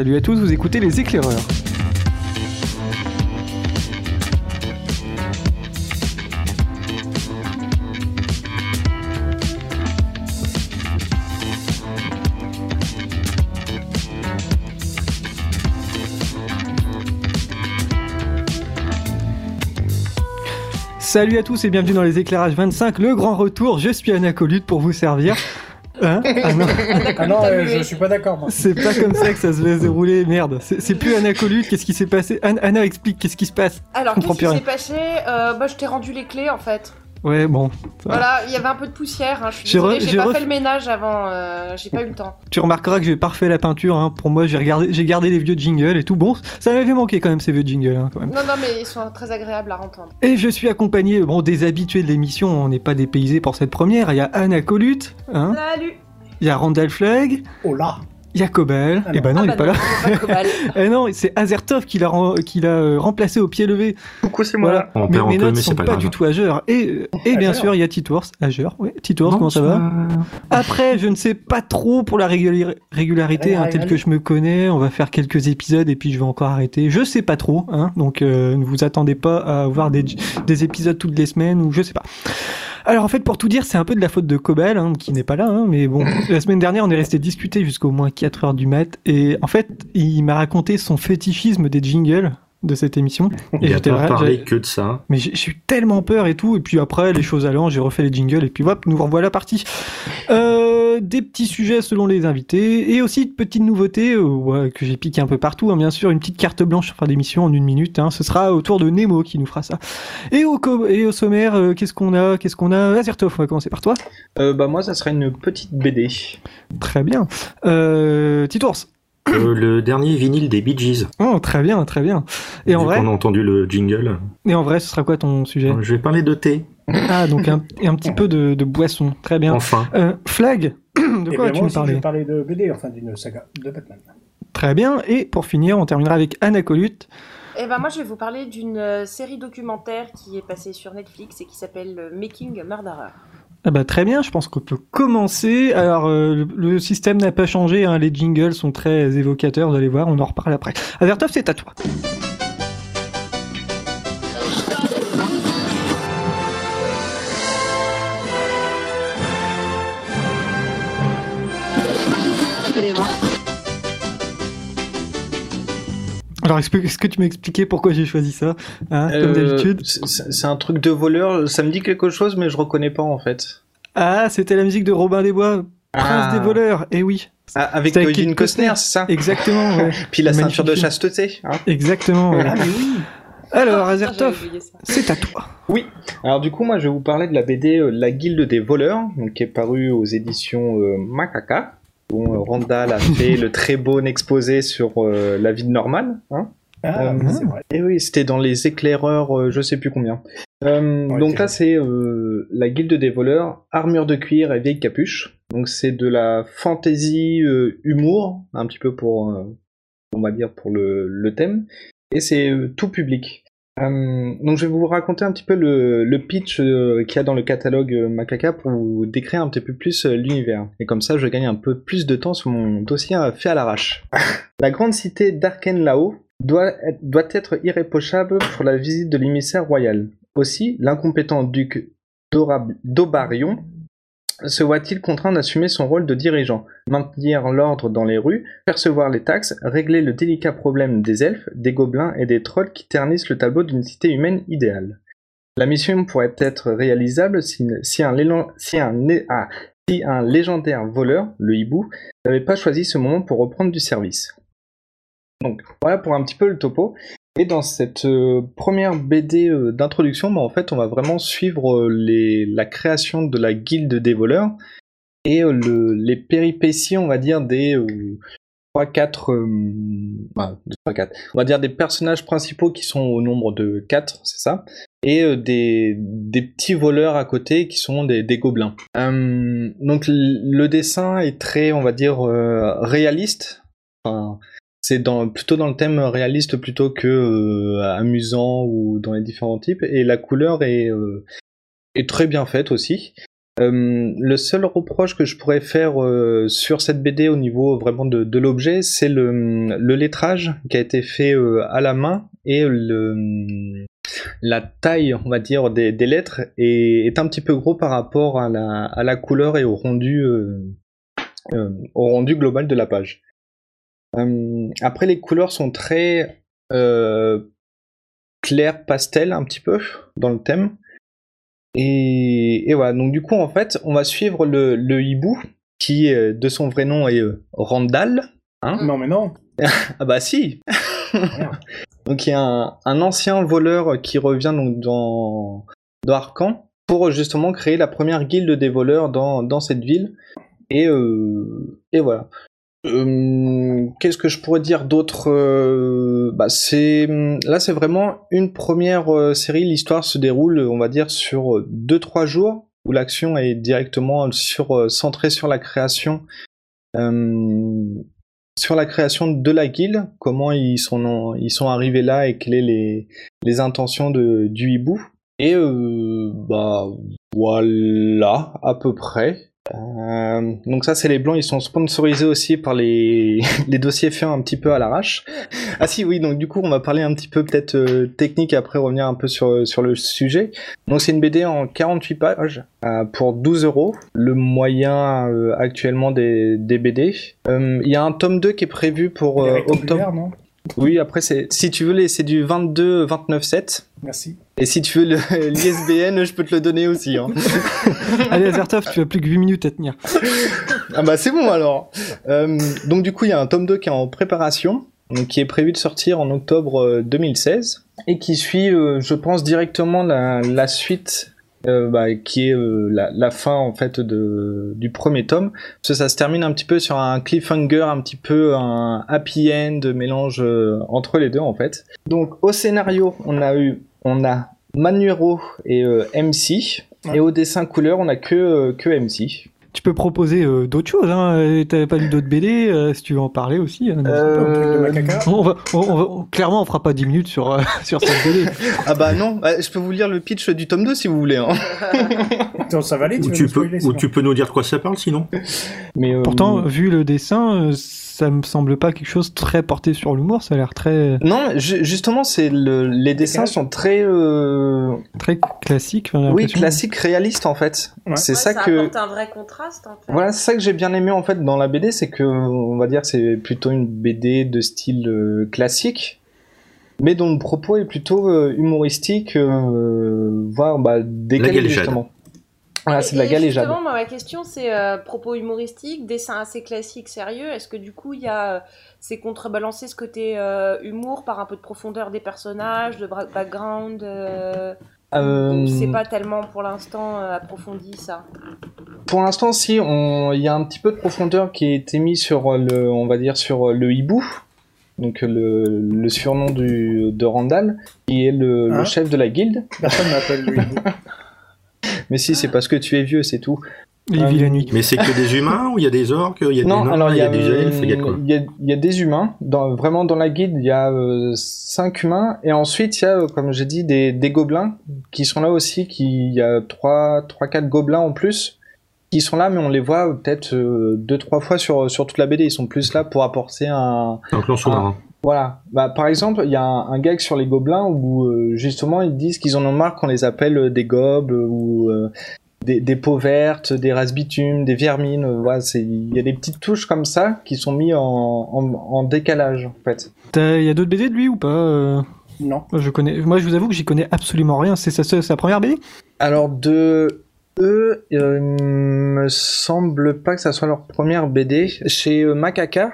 Salut à tous, vous écoutez les éclaireurs. Salut à tous et bienvenue dans les éclairages 25, le grand retour. Je suis Anacolute pour vous servir. Hein ah non, Ah non, euh, je suis pas d'accord, moi. c'est pas comme ça que ça se laisse dérouler, merde. C'est c'est plus Anacolute, qu'est-ce qui s'est passé? Anna, Anna, explique, qu'est-ce qui se passe? Alors, Je comprends qu'est-ce qui plus s'est passé? Euh, Bah, je t'ai rendu les clés en fait. Ouais, bon. Voilà, il y avait un peu de poussière. Hein. Je suis J'ai pas ref- fait le ménage avant. euh, j'ai pas eu le temps. Tu remarqueras que j'ai pas refait la peinture, hein. pour moi j'ai regardé, j'ai gardé les vieux jingles et tout. Bon, ça m'avait manqué quand même ces vieux jingles, hein, quand même. Non, non, mais ils sont très agréables à entendre. Et je suis accompagné, bon, des habitués de l'émission, on n'est pas dépaysés pour cette première. Il y a Anna Colute, hein. Salut Il y a Randall Flegg, Oh là il y a Cobel. Ah et non. bah non, Ah il bah est pas non, là. c'est pas Cobal. Eh non, c'est Azertov qui l'a ren- qui l'a euh, remplacé au pied levé. Coucou, c'est Voilà. On mais perd un mes notes mais sont pas, du tout à jour. Et, euh, et bien sûr, il y a Titours. Ageur, oui. Titours, comment ça va Après, je ne sais pas trop pour la régularité, hein, telle que je me connais. On va faire quelques épisodes et puis je vais encore arrêter. Je sais pas trop, hein, donc euh, ne vous attendez pas à avoir des, des épisodes toutes les semaines ou je sais pas. Alors en fait, pour tout dire, c'est un peu de la faute de Cobel, hein, qui n'est pas là, hein, mais bon, la semaine dernière, on est resté discuter jusqu'au moins 4 heures du mat, et en fait, il m'a raconté son fétichisme des jingles de cette émission. Il Et a j'étais pas vrai- parlé que de ça. mais j'ai eu tellement peur et tout, et puis après, les choses allant, j'ai refait les jingles, et puis hop, nous revoilà partis. Euh, des petits sujets selon les invités, et aussi de petites nouveautés euh, ouais, que j'ai piqué un peu partout, hein, bien sûr, une petite carte blanche sur fin d'émission en une minute, hein, ce sera au tour de Nemo qui nous fera ça. Et au, co- et au sommaire, euh, qu'est-ce qu'on a Qu'est-ce qu'on a? Azertov, on va commencer par toi. Euh, bah moi ça serait une petite BD. Très bien. Euh, Titours. Euh, le dernier vinyle des Bee Gees. Oh, très bien, très bien. Et en vrai, qu'on a entendu le jingle. et en vrai, ce sera quoi ton sujet? Je vais parler de thé. Ah, donc un, et un petit peu de, de boisson. Très bien. Enfin. Euh, Flag, de quoi tu me aussi, je parlais vais parler de BD, enfin d'une saga de Batman. Très bien. Et pour finir, on terminera avec Anna Colute. Et ben, moi, je vais vous parler d'une euh, série documentaire qui est passée sur Netflix et qui s'appelle euh, Making a Murderer. Ah bah très bien, je pense qu'on peut commencer. Alors euh, le, le système n'a pas changé, hein, les jingles sont très évocateurs, vous allez voir, on en reparle après. Avertov, c'est à toi. Alors est-ce que, tu m'expliquais pourquoi j'ai choisi ça hein, Comme Euh, d'habitude. c'est un truc de voleur, ça me dit quelque chose mais je reconnais pas en fait. Ah, c'était la musique de Robin des Bois, Prince Ah. des voleurs. Eh oui, Ah, avec avec Kevin Kevin Costner, Costner. c'est ça exactement. ouais. Puis la Magnifique ceinture de chasteté. Hein Exactement. ouais. Ah, mais oui Alors Ah, Azertov, c'est à toi. Alors du coup moi je vais vous parler de la BD euh, La Guilde des voleurs, donc, qui est parue aux éditions euh, Macaca. Dont euh, Randall a fait le très beau exposé sur euh, la vie de Norman. Hein Ah, Euh, c'est vrai. Et oui, c'était dans les éclaireurs, euh, je sais plus combien. Ouais, donc là, c'est la guilde des voleurs, armure de cuir et vieille capuche. Donc c'est de la fantasy humour, un petit peu pour, on va dire pour le, le thème. Et c'est tout public. Euh, donc je vais vous raconter un petit peu le, pitch euh, qu'il y a dans le catalogue euh, Macaca pour vous décrire un petit peu plus l'univers. Et comme ça, je gagne un peu plus de temps sur mon dossier fait à l'arrache. La grande cité d'Arken là-haut doit être, doit être irréprochable pour la visite de l'émissaire royal. Aussi, l'incompétent duc d'Obarion se voit-il contraint d'assumer son rôle de dirigeant, maintenir l'ordre dans les rues, percevoir les taxes, régler le délicat problème des elfes, des gobelins et des trolls qui ternissent le tableau d'une cité humaine idéale? La mission pourrait être réalisable si, un, si un ah, si un légendaire voleur, le hibou, n'avait pas choisi ce moment pour reprendre du service. Donc voilà pour un petit peu le topo. Et dans cette euh, première BD euh, d'introduction, bah, en fait, on va vraiment suivre euh, la création de la guilde des voleurs et le- les péripéties, on va dire, des 3-4... on va dire des personnages principaux qui sont au nombre de 4, c'est ça et des, petits voleurs à côté qui sont des, gobelins. Donc le dessin est très, on va dire, réaliste. C'est plutôt dans le thème réaliste plutôt que euh, amusant ou dans les différents types. Et la couleur est, euh, est très bien faite aussi. le seul reproche que je pourrais faire sur cette BD au niveau vraiment de, l'objet, c'est le, le, lettrage qui a été fait à la main et le, la taille, on va dire, des, lettres est, un petit peu gros par rapport à la, à la couleur et au rendu, au rendu global de la page. Après, les couleurs sont très clair pastel un petit peu dans le thème. Et, voilà, donc du coup en fait on va suivre le, hibou qui de son vrai nom est euh, Randall. Hein non mais non. ah bah si. donc il y a un, ancien voleur qui revient donc dans, dans Arcan pour justement créer la première guilde des voleurs dans, dans cette ville. Et, euh, et voilà. Euh, qu'est-ce que je pourrais dire d'autre euh, bah là c'est vraiment une première euh, série. L'histoire se déroule on va dire sur 2-3 jours où l'action est directement centrée sur la création sur la création de la guilde comment ils sont arrivés là et quelles sont les, les intentions de, du hibou. Et bah voilà à peu près euh, donc ça c'est les blancs, ils sont sponsorisés aussi par les, les dossiers faits un petit peu à l'arrache. Ah si oui, donc du coup on va parler un petit peu peut-être euh, technique et après revenir un peu sur, sur le sujet. Donc c'est une BD en 48 pages euh, pour 12 euros, le moyen actuellement des, des BD. Il y a un tome 2 qui est prévu pour octobre. Non? Oui, après, c'est si tu veux, c'est du 22 29 7. Merci. Et si tu veux l'ISBN, je peux te le donner aussi. Hein. Allez, Azertov, tu as plus que 8 minutes à tenir. ah bah c'est bon alors. Euh, donc du coup, il y a un tome 2 qui est en préparation, donc, qui est prévu de sortir en octobre 2016 euh, et qui suit, euh, je pense, directement la, la suite euh, bah, qui est euh, la, la, fin en fait de, du premier tome. Parce que ça se termine un petit peu sur un cliffhanger, un petit peu un happy end mélange euh, entre les deux en fait. Donc au scénario, on a eu, on a Manuero et MC. Et au dessin couleur, on a que, que MC tu peux proposer euh, d'autres choses. Hein. T'avais pas lu d'autres BD, euh, si tu veux en parler aussi. Hein, euh... on va, on, on clairement, on fera pas 10 minutes sur, euh, sur cette BD. ah bah non, bah, je peux vous lire le pitch du tome 2 si vous voulez. Hein. ça va aller, tu, ou tu, peux, ou tu peux nous dire de quoi ça parle sinon. Mais, Pourtant, vu le dessin, ça me semble pas quelque chose très porté sur l'humour, ça a l'air très... Non, justement, c'est le... les dessins sont très... Euh... Très classiques. Oui, classiques, réalistes en fait. C'est ça, ça que... un vrai contraste en fait. Voilà, c'est ça que j'ai bien aimé en fait dans la BD, c'est que, on va dire, c'est plutôt une BD de style euh, classique, mais dont le propos est plutôt euh, humoristique, euh, voire bah, décalé justement. Voilà, c'est de la galéjade. Justement, ma question, c'est euh, propos humoristique, dessin assez classique, sérieux. Est-ce que du coup, il y a, c'est contrebalancé ce côté euh, humour par un peu de profondeur des personnages, de background C'est pas tellement pour l'instant approfondi ça. Pour l'instant, si, il y a un petit peu de profondeur qui a été mis sur le, on va dire sur le hibou. Donc le, le surnom du, de Randall, qui est le, le hein chef de la guilde. Personne m'appelle le hibou. Mais si, c'est parce que tu es vieux, c'est tout. Nuit. Mais c'est que des humains ou il y a des orques, il y a non, des alors il y, a des elfes, il y a quoi Il y a, des humains. Dans, vraiment, dans la guide, il y a euh, cinq humains. Et ensuite, il y a, euh, comme j'ai dit, des, des, gobelins qui sont là aussi. Il y a trois, trois, quatre gobelins en plus qui sont là, mais on les voit peut-être euh, deux, trois fois sur, sur toute la BD. Ils sont plus là pour apporter un. Un clan sous-marin. Voilà. Bah, par exemple, il y a un, gag sur les gobelins où euh, justement ils disent qu'ils en ont marre qu'on les appelle euh, des gobes ou euh, des, des, peaux vertes, des rasbitumes, des vermines. voilà, il y a des petites touches comme ça qui sont mis en, en, décalage en fait. Il y a d'autres BD de lui ou pas Non. Moi, je connais. Moi, je vous avoue que j'y connais absolument rien. C'est sa, première BD Alors de eux, il me semble pas que ça soit leur première BD. Chez Macaca,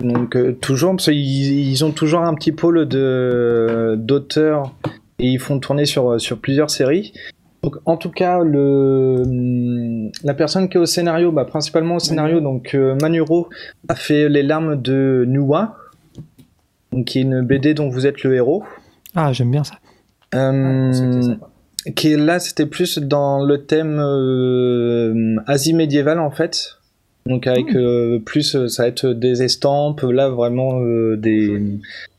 donc euh, toujours, parce qu'ils ils ont toujours un petit pôle de d'auteurs et ils font tourner sur sur plusieurs séries. Donc en tout cas, le la personne qui est au scénario, bah, principalement au scénario, donc euh, Manuro a fait Les larmes de Nuwa, donc qui est une BD dont vous êtes le héros. Ah, j'aime bien ça. Euh, qui est là, c'était plus dans le thème Asie médiévale en fait. Donc avec hmm. euh, plus euh, ça va être des estampes, là vraiment euh, des,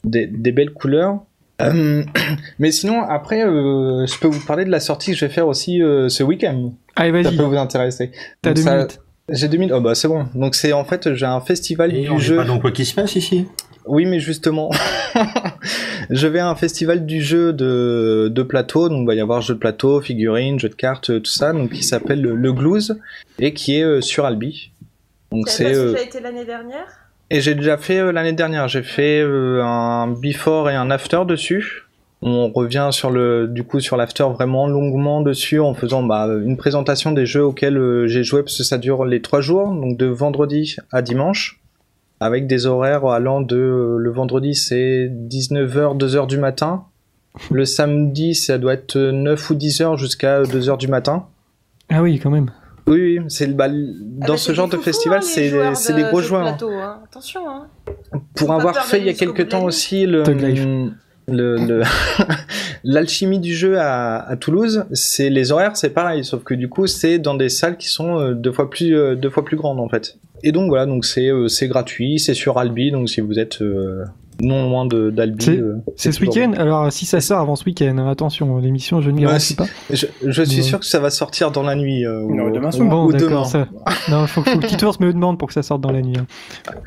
des, belles couleurs. mais sinon après je peux vous parler de la sortie que je vais faire aussi ce week-end. Allez, vas-y. Ça peut vous intéresser. T'as deux minutes. J'ai deux minutes. Oh bah c'est bon. Donc c'est en fait j'ai un festival Et du on jeu. pas dans quoi qui se passe ici? Oui, mais justement, je vais à un festival du jeu de, de plateau, donc il va y avoir jeu de plateau, figurines, jeu de cartes, tout ça, donc qui s'appelle le, le Glues et qui est euh, sur Albi. Donc Ça c'est a euh, déjà été l'année dernière? Et j'ai déjà fait euh, l'année dernière, j'ai fait euh, un before et un after dessus. On revient sur le du coup sur l'after vraiment longuement dessus en faisant bah, une présentation des jeux auxquels euh, j'ai joué parce que ça dure les trois jours, donc de vendredi à dimanche avec des horaires allant de le vendredi c'est 19h 2h du matin le samedi ça doit être 9 ou 10h jusqu'à 2h du matin Ah oui, quand même. Oui oui c'est le bah, Ah dans bah, ce genre des de festival hein, c'est joueurs c'est de des gros joueurs plateau, hein. Attention, hein. pour avoir fait il y a quelques temps aussi le l'alchimie du jeu à, à Toulouse c'est les horaires c'est pareil sauf que du coup c'est dans des salles qui sont euh, deux fois plus euh, deux fois plus grandes en fait et donc voilà donc c'est euh, c'est gratuit c'est sur Albi donc si vous êtes euh, non loin de d'Albi C'est- euh, C'est ce week-end Alors, si ça sort avant ce week-end, hein, attention, l'émission, je garantis si- pas. Je, je suis sûr que ça va sortir dans la nuit. euh, Non, ou, demain ou- soir. Bon, ou demain. ça. Non, faut, faut que Titours me le demande pour que ça sorte dans la nuit. hein.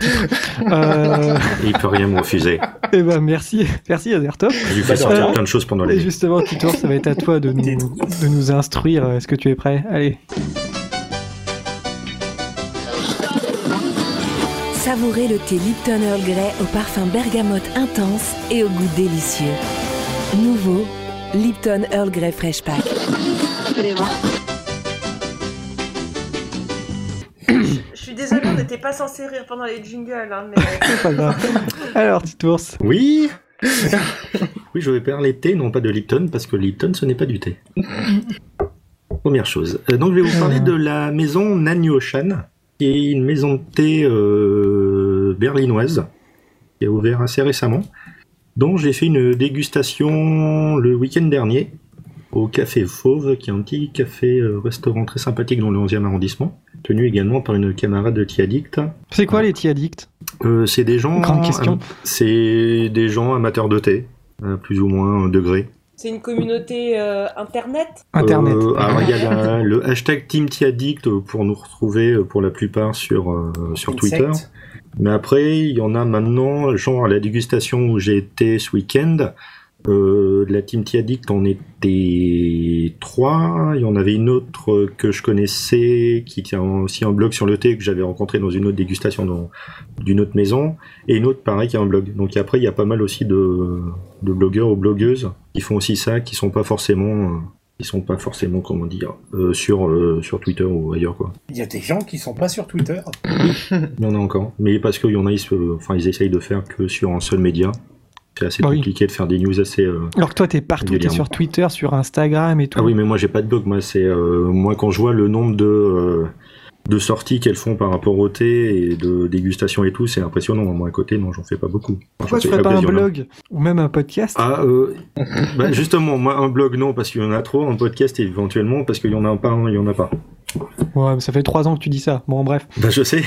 Euh, il peut rien me refuser. eh ben, merci, merci Azertov. Je lui fais Bah, sortir euh, plein de choses pendant la Et nuit. justement, Titours, ça va être à toi de nous, de nous instruire. Est-ce que tu es prêt? Allez. Savourez le thé Lipton Earl Grey au parfum bergamote intense et au goût délicieux. Nouveau, Lipton Earl Grey Fresh Pack. Je suis désolée, on n'était pas censé rire pendant les jingles, hein, mais C'est pas grave. Alors, Titours. Oui Oui, je vais parler de thé, non pas de Lipton, parce que Lipton, ce n'est pas du thé. Première chose. Euh, donc, je vais vous parler de la maison Nanyoshan, qui est une maison de thé euh, berlinoise, qui a ouvert assez récemment, dont j'ai fait une dégustation le week-end dernier au Café Fauve, qui est un petit café-restaurant très sympathique dans le 11e arrondissement, tenu également par une camarade de Tiaddict. C'est quoi les Tiadicts Euh, c'est des gens. Grande question. euh, c'est des gens amateurs de thé, à plus ou moins un degré. C'est une communauté euh, internet? Internet. Euh, alors il y a la- le hashtag Team Tiaddict pour nous retrouver euh, pour la plupart sur euh, sur Twitter. Mais après il y en a maintenant, genre à la dégustation où j'ai été ce week-end. Euh, de la team Tiaddict, on était trois. Il y en avait une autre que je connaissais, qui tient aussi un blog sur le thé que j'avais rencontré dans une autre dégustation d'une autre maison, et une autre pareil qui a un blog. Donc après, il y a pas mal aussi de, de blogueurs ou blogueuses qui font aussi ça, qui sont pas forcément, euh, qui sont pas forcément comment dire, euh, sur euh, sur Twitter ou ailleurs quoi. Il y a des gens qui sont pas sur Twitter? Il y en a encore, mais parce qu'il y en a, ils, se- enfin ils essayent de faire que sur un seul média. C'est assez Bah oui. compliqué de faire des news assez. euh, Alors que toi, t'es partout, t'es sur Twitter, sur Instagram et tout. Ah oui, mais moi j'ai pas de blog. Moi, c'est euh, moi quand je vois le nombre de euh, de sorties qu'elles font par rapport au thé et de dégustation et tout, c'est impressionnant. Moi à côté, non, j'en fais pas beaucoup. Pourquoi tu fais ferais pas un blog ou même un podcast Ah, euh, bah justement, moi un blog non parce qu'il y en a trop, un podcast éventuellement parce qu'il y en a pas, il y en a pas. Ouais, mais ça fait trois ans que tu dis ça. Bon, bref. Bah je sais.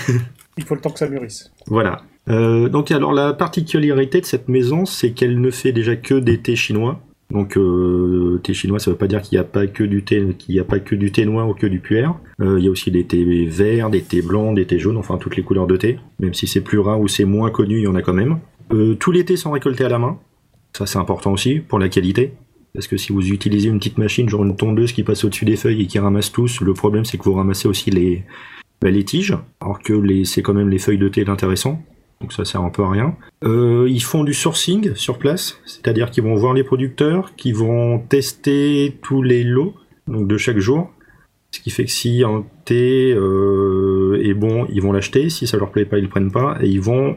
Il faut le temps que ça mûrisse. Voilà. Euh, donc alors la particularité de cette maison, c'est qu'elle ne fait déjà que des thés chinois. Donc euh, thé chinois, ça veut pas dire qu'il n'y a pas que du thé, qu'il n'y a pas que du thé noir ou que du puer. Euh, il y a aussi des thés verts, des thés blancs, des thés jaunes, enfin toutes les couleurs de thé. Même si c'est plus rare ou c'est moins connu, il y en a quand même. Tous les thés sont récoltés à la main. Ça c'est important aussi pour la qualité. Parce que si vous utilisez une petite machine, genre une tondeuse qui passe au-dessus des feuilles et qui ramasse tous, le problème c'est que vous ramassez aussi les, bah, tiges, alors que c'est quand même les feuilles de thé l'intéressant. Donc ça sert un peu à rien. Euh, ils font du sourcing sur place, c'est-à-dire qu'ils vont voir les producteurs, qui vont tester tous les lots donc de chaque jour. Ce qui fait que si un thé euh, est bon, ils vont l'acheter. Si ça leur plaît pas, ils le prennent pas. Et ils vont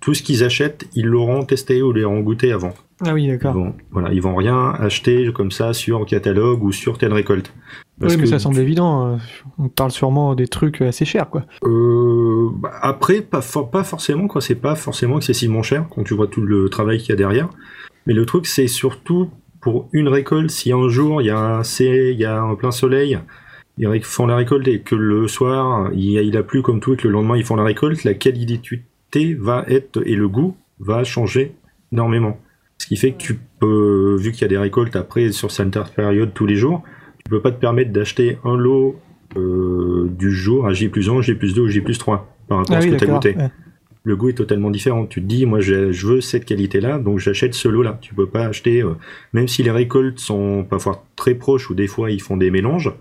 tout ce qu'ils achètent, ils l'auront testé ou l'auront goûté avant. Ah oui, d'accord. vont, voilà, ils vont rien acheter comme ça sur catalogue ou sur telle récolte. Parce Oui, mais que ça semble évident. euh, On parle sûrement des trucs assez chers, quoi. Euh, bah, après, pas, for- pas forcément, quoi. C'est pas forcément excessivement cher quand tu vois tout le travail qu'il y a derrière. Mais le truc, c'est surtout pour une récolte. Si un jour il y a un, il y a un plein soleil, ils font la récolte et que le soir il, a- il a plu comme tout et que le lendemain ils font la récolte, la qualité va être et le goût va changer énormément. Ce qui fait que tu peux, vu qu'il y a des récoltes après sur cette période tous les jours, tu peux pas te permettre d'acheter un lot du jour à J plus 1, J plus 2 ou J plus 3 par rapport ah à ce que tu as goûté. Le goût est totalement différent. Tu te dis, moi je veux cette qualité-là, donc j'achète ce lot-là. Tu peux pas acheter, même si les récoltes sont parfois très proches ou des fois ils font des mélanges,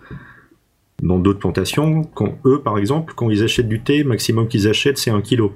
dans d'autres plantations, quand eux, par exemple, quand ils achètent du thé, maximum qu'ils achètent, c'est un kilo.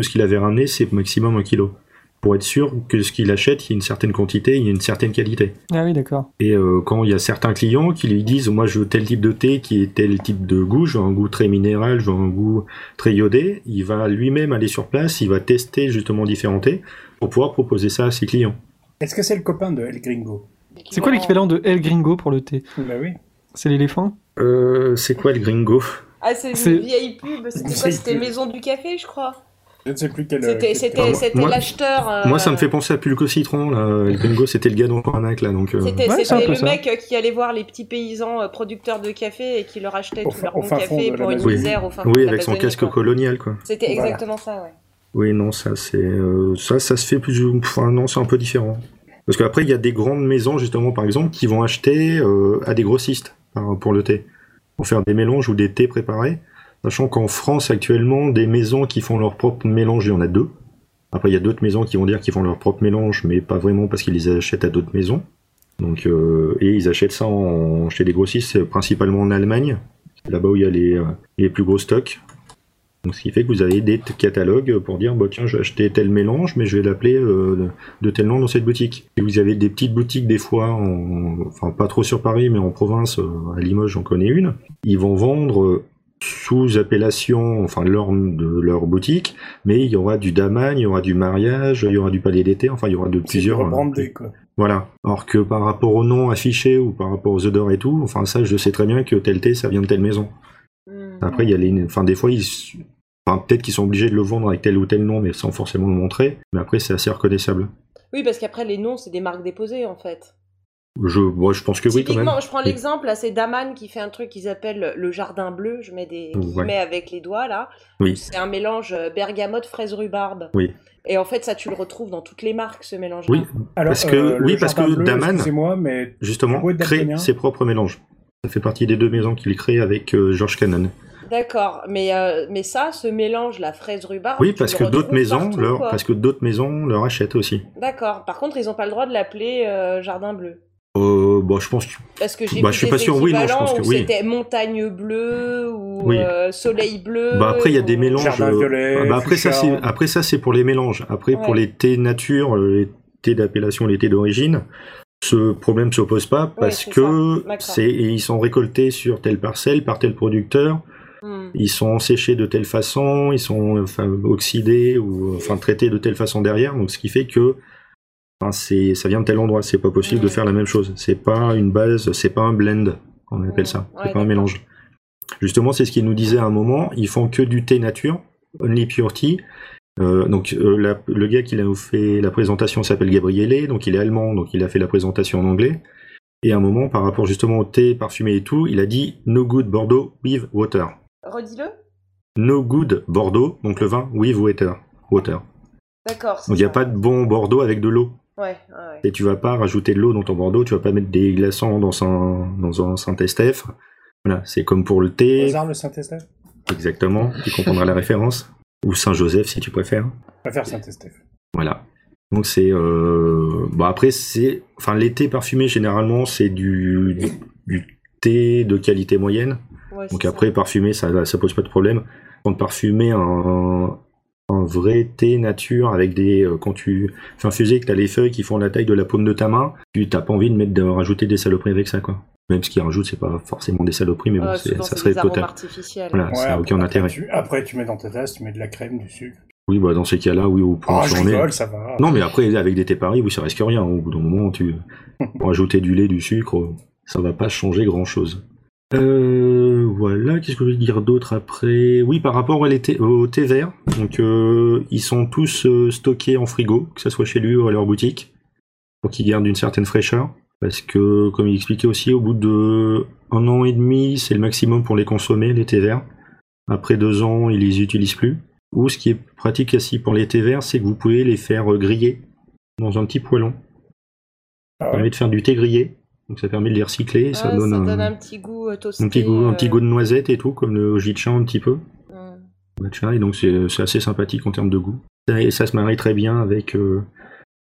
Ce qu'il avait ramené, c'est maximum un kilo. Pour être sûr que ce qu'il achète, il y a une certaine quantité, il y a une certaine qualité. Ah oui, d'accord. Et euh, quand il y a certains clients qui lui disent, moi je veux tel type de thé qui est tel type de goût, veux un goût très minéral, veux un goût très iodé, il va lui-même aller sur place, il va tester justement différents thés pour pouvoir proposer ça à ses clients. Est-ce que c'est le copain de El Gringo? C'est quoi l'équivalent de El Gringo pour le thé? Bah oui. C'est l'éléphant? Euh, c'est quoi le gringo? Ah, c'est une vieille pub. C'était quoi? C'était Maison du Café, je crois. Je ne sais plus quel. C'était, c'était, c'était l'acheteur. Euh... Moi, ça me fait penser à Pulco Citron. Là. Le gringo, c'était le gars dans le là. Donc, euh... C'était, ouais, c'était le ça. mec qui allait voir les petits paysans euh, producteurs de café et qui leur achetait tout leur bon café pour une misère au fin Oui, avec son casque quoi. colonial, quoi. C'était exactement ça, ouais. Oui, non, ça, c'est. Euh, ça, ça se fait plus. Enfin, non, c'est un peu différent. Parce qu'après, il y a des grandes maisons, justement, par exemple, qui vont acheter à des grossistes pour le thé pour faire des mélanges ou des thés préparés. Sachant qu'en France actuellement, des maisons qui font leur propre mélange, il y en a deux. Après, il y a d'autres maisons qui vont dire qu'ils font leur propre mélange, mais pas vraiment parce qu'ils les achètent à d'autres maisons. Donc, euh, et ils achètent ça en, chez des grossistes, principalement en Allemagne. Là-bas où il y a les, euh, les plus gros stocks. Donc, ce qui fait que vous avez des catalogues pour dire, bah, tiens, je vais acheter tel mélange, mais je vais l'appeler euh, de tel nom dans cette boutique. Et vous avez des petites boutiques, des fois, enfin, pas trop sur Paris, mais en province, à Limoges, j'en connais une. Ils vont vendre sous appellation, enfin, leur, de leur boutique, mais il y aura du Daman, il y aura du mariage, il y aura du palais d'été, enfin, il y aura de plusieurs. Brandé, quoi. Voilà. Alors que par rapport au nom affiché ou par rapport aux odeurs et tout, enfin, ça, je sais très bien que tel thé, ça vient de telle maison. Après, il y a les, enfin, des fois, ils, enfin, peut-être qu'ils sont obligés de le vendre avec tel ou tel nom, mais sans forcément le montrer. Mais après, c'est assez reconnaissable. Oui, parce qu'après, les noms, c'est des marques déposées, en fait. Je, moi, je pense que oui, quand même. Je prends l'exemple, là, c'est Daman qui fait un truc qu'ils appellent le jardin bleu. Je mets des guillemets avec les doigts, là. Oui. C'est un mélange euh, bergamote, fraise, rhubarbe. Oui. Et en fait, ça, tu le retrouves dans toutes les marques, ce mélange. Oui, parce que, euh, oui, parce que Daman, mais justement, crée ses propres mélanges. Ça fait partie des deux maisons qu'il crée avec euh, George Cannon. D'accord, mais, euh, mais ça, ce mélange, la fraise rhubarbe. Oui, parce que d'autres maisons, leur, parce que d'autres maisons leur achètent aussi. D'accord. Par contre, ils n'ont pas le droit de l'appeler euh, jardin bleu. Euh, bah, je pense que. Parce que j'ai bah, je suis pas sûr. Oui, non, je pense que oui. C'était montagne bleue ou euh, soleil bleu. Bah après, il y a des mélanges. Jardin violet, bah, après, ça, c'est, après ça, c'est pour les mélanges. Après, pour les thés nature, les thés d'appellation, les thés d'origine, ce problème se pose pas parce que c'est ils sont récoltés sur telle parcelle par tel producteur. Hmm. Ils sont séchés de telle façon, ils sont enfin, oxydés ou enfin traités de telle façon derrière. Donc ce qui fait que enfin, ça vient de tel endroit. C'est pas possible de faire la même chose. C'est pas une base, c'est pas un blend, on appelle ça. C'est pas un mélange. Justement, c'est ce qu'ils nous disaient à un moment. Ils font que du thé nature, only pure tea. Euh, donc euh, le gars qui a fait la présentation s'appelle Gabriele, donc il est allemand, donc il a fait la présentation en anglais. Et à un moment, par rapport justement au thé parfumé et tout, il a dit No good Bordeaux with water. Redis-le. No good Bordeaux, donc le vin with water. water. D'accord. Donc il n'y a pas de bon Bordeaux avec de l'eau. Ouais, ouais. Et tu vas pas rajouter de l'eau dans ton Bordeaux, tu vas pas mettre des glaçons dans un, dans un Saint-Estèphe. Voilà, c'est comme pour le thé. Hasard le Saint-Estèphe Exactement, tu comprendras la référence. Ou Saint-Joseph si tu préfères. Je préfère Saint-Estèphe. Voilà. Donc c'est euh... bon après c'est enfin l'été parfumé généralement c'est du, du thé de qualité moyenne. Ouais, Donc après ça. parfumé ça ça pose pas de problème. Quand parfumer un, un vrai thé nature avec des euh, quand tu fais infuser que t'as les feuilles qui font la taille de la paume de ta main, tu t'as pas envie de mettre de rajouter des saloperies avec ça quoi. Même ce qu'ils rajoutent, c'est pas forcément des saloperies, mais bon, ça serait total. Voilà, ça n'a aucun intérêt. Tu, après, tu mets dans ta tasse, tu mets de la crème, du sucre. Oui, bah dans ces cas-là, oui, au point oh, ça va. Non, mais après, avec des thés paris, oui, ça risque rien. Au bout d'un moment, tu pour ajouter du lait, du sucre, ça va pas changer grand-chose. Euh, voilà, qu'est-ce que je veux dire d'autre après? Oui, par rapport thé, au thé vert, donc euh, ils sont tous euh, stockés en frigo, que ce soit chez lui ou à leur boutique, pour qu'ils gardent une certaine fraîcheur. Parce que, comme il expliquait aussi, au bout de un an et demi, c'est le maximum pour les consommer, les thés verts. Après deux ans, ils les utilisent plus. Ou ce qui est pratique aussi pour les thés verts, c'est que vous pouvez les faire griller dans un petit poêlon. Ah. Ça permet de faire du thé grillé. Donc ça permet de les recycler. ça, donne, ça un, donne un petit goût euh, toasté. un petit goût, un petit euh, goût de noisette et tout, comme le Ojichan un petit peu. hum. Matcha, et donc c'est assez sympathique en termes de goût. Et ça se marie très bien avec, euh,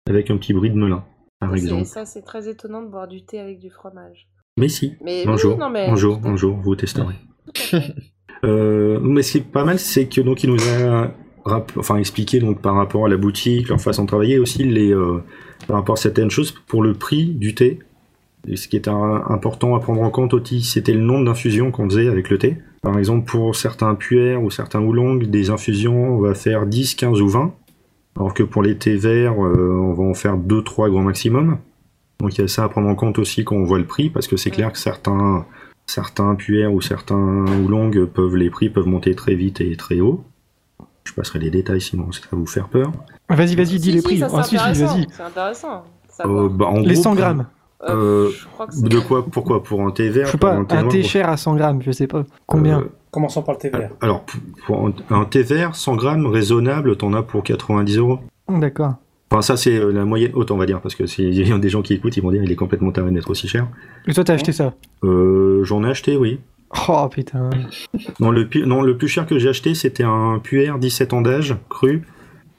avec un petit bruit de melun, par C'est- exemple. Ça, c'est très étonnant de boire du thé avec du fromage. Mais si, Mais un oui, jour, non, mais un jour, tout à un fait. jour, vous testerez. Euh, mais ce qui est pas mal, c'est que donc il nous a enfin expliqué donc par rapport à la boutique, leur façon de travailler, aussi les euh, par rapport à certaines choses pour le prix du thé. Et ce qui est un- important à prendre en compte aussi, c'était le nombre d'infusions qu'on faisait avec le thé. Par exemple, pour certains puères ou certains oolongs, des infusions, on va faire 10, 15 ou 20. Alors que pour les thés verts, euh, on va en faire 2, 3 grand maximum. Donc il y a ça à prendre en compte aussi quand on voit le prix, parce que c'est clair que certains, certains puères ou certains oolongs peuvent, les prix peuvent monter très vite et très haut. Je passerai les détails sinon ça va vous faire peur. Vas-y, vas-y, dis Si, les si, prix. Ah, si, si, intéressant. vas-y. C'est intéressant. Euh, bah, en Les gros, 100 pour- grammes. Euh, je crois que c'est- De quoi Pourquoi Pour un thé vert Je sais pas, un thé un pour- cher à 100 grammes, je sais pas. Combien Euh, Commençons par le thé vert. Alors, pour, un, un thé vert, 100 grammes, raisonnable, t'en as pour 90 euros. D'accord. Enfin, ça, c'est euh, la moyenne haute, on va dire, parce que s'il y a des gens qui écoutent, ils vont dire il est complètement taré d'être aussi cher. Et toi, t'as acheté ça? Euh, J'en ai acheté, oui. Oh putain. Non, le, non, le plus cher que j'ai acheté, c'était un puer 17 ans d'âge, cru.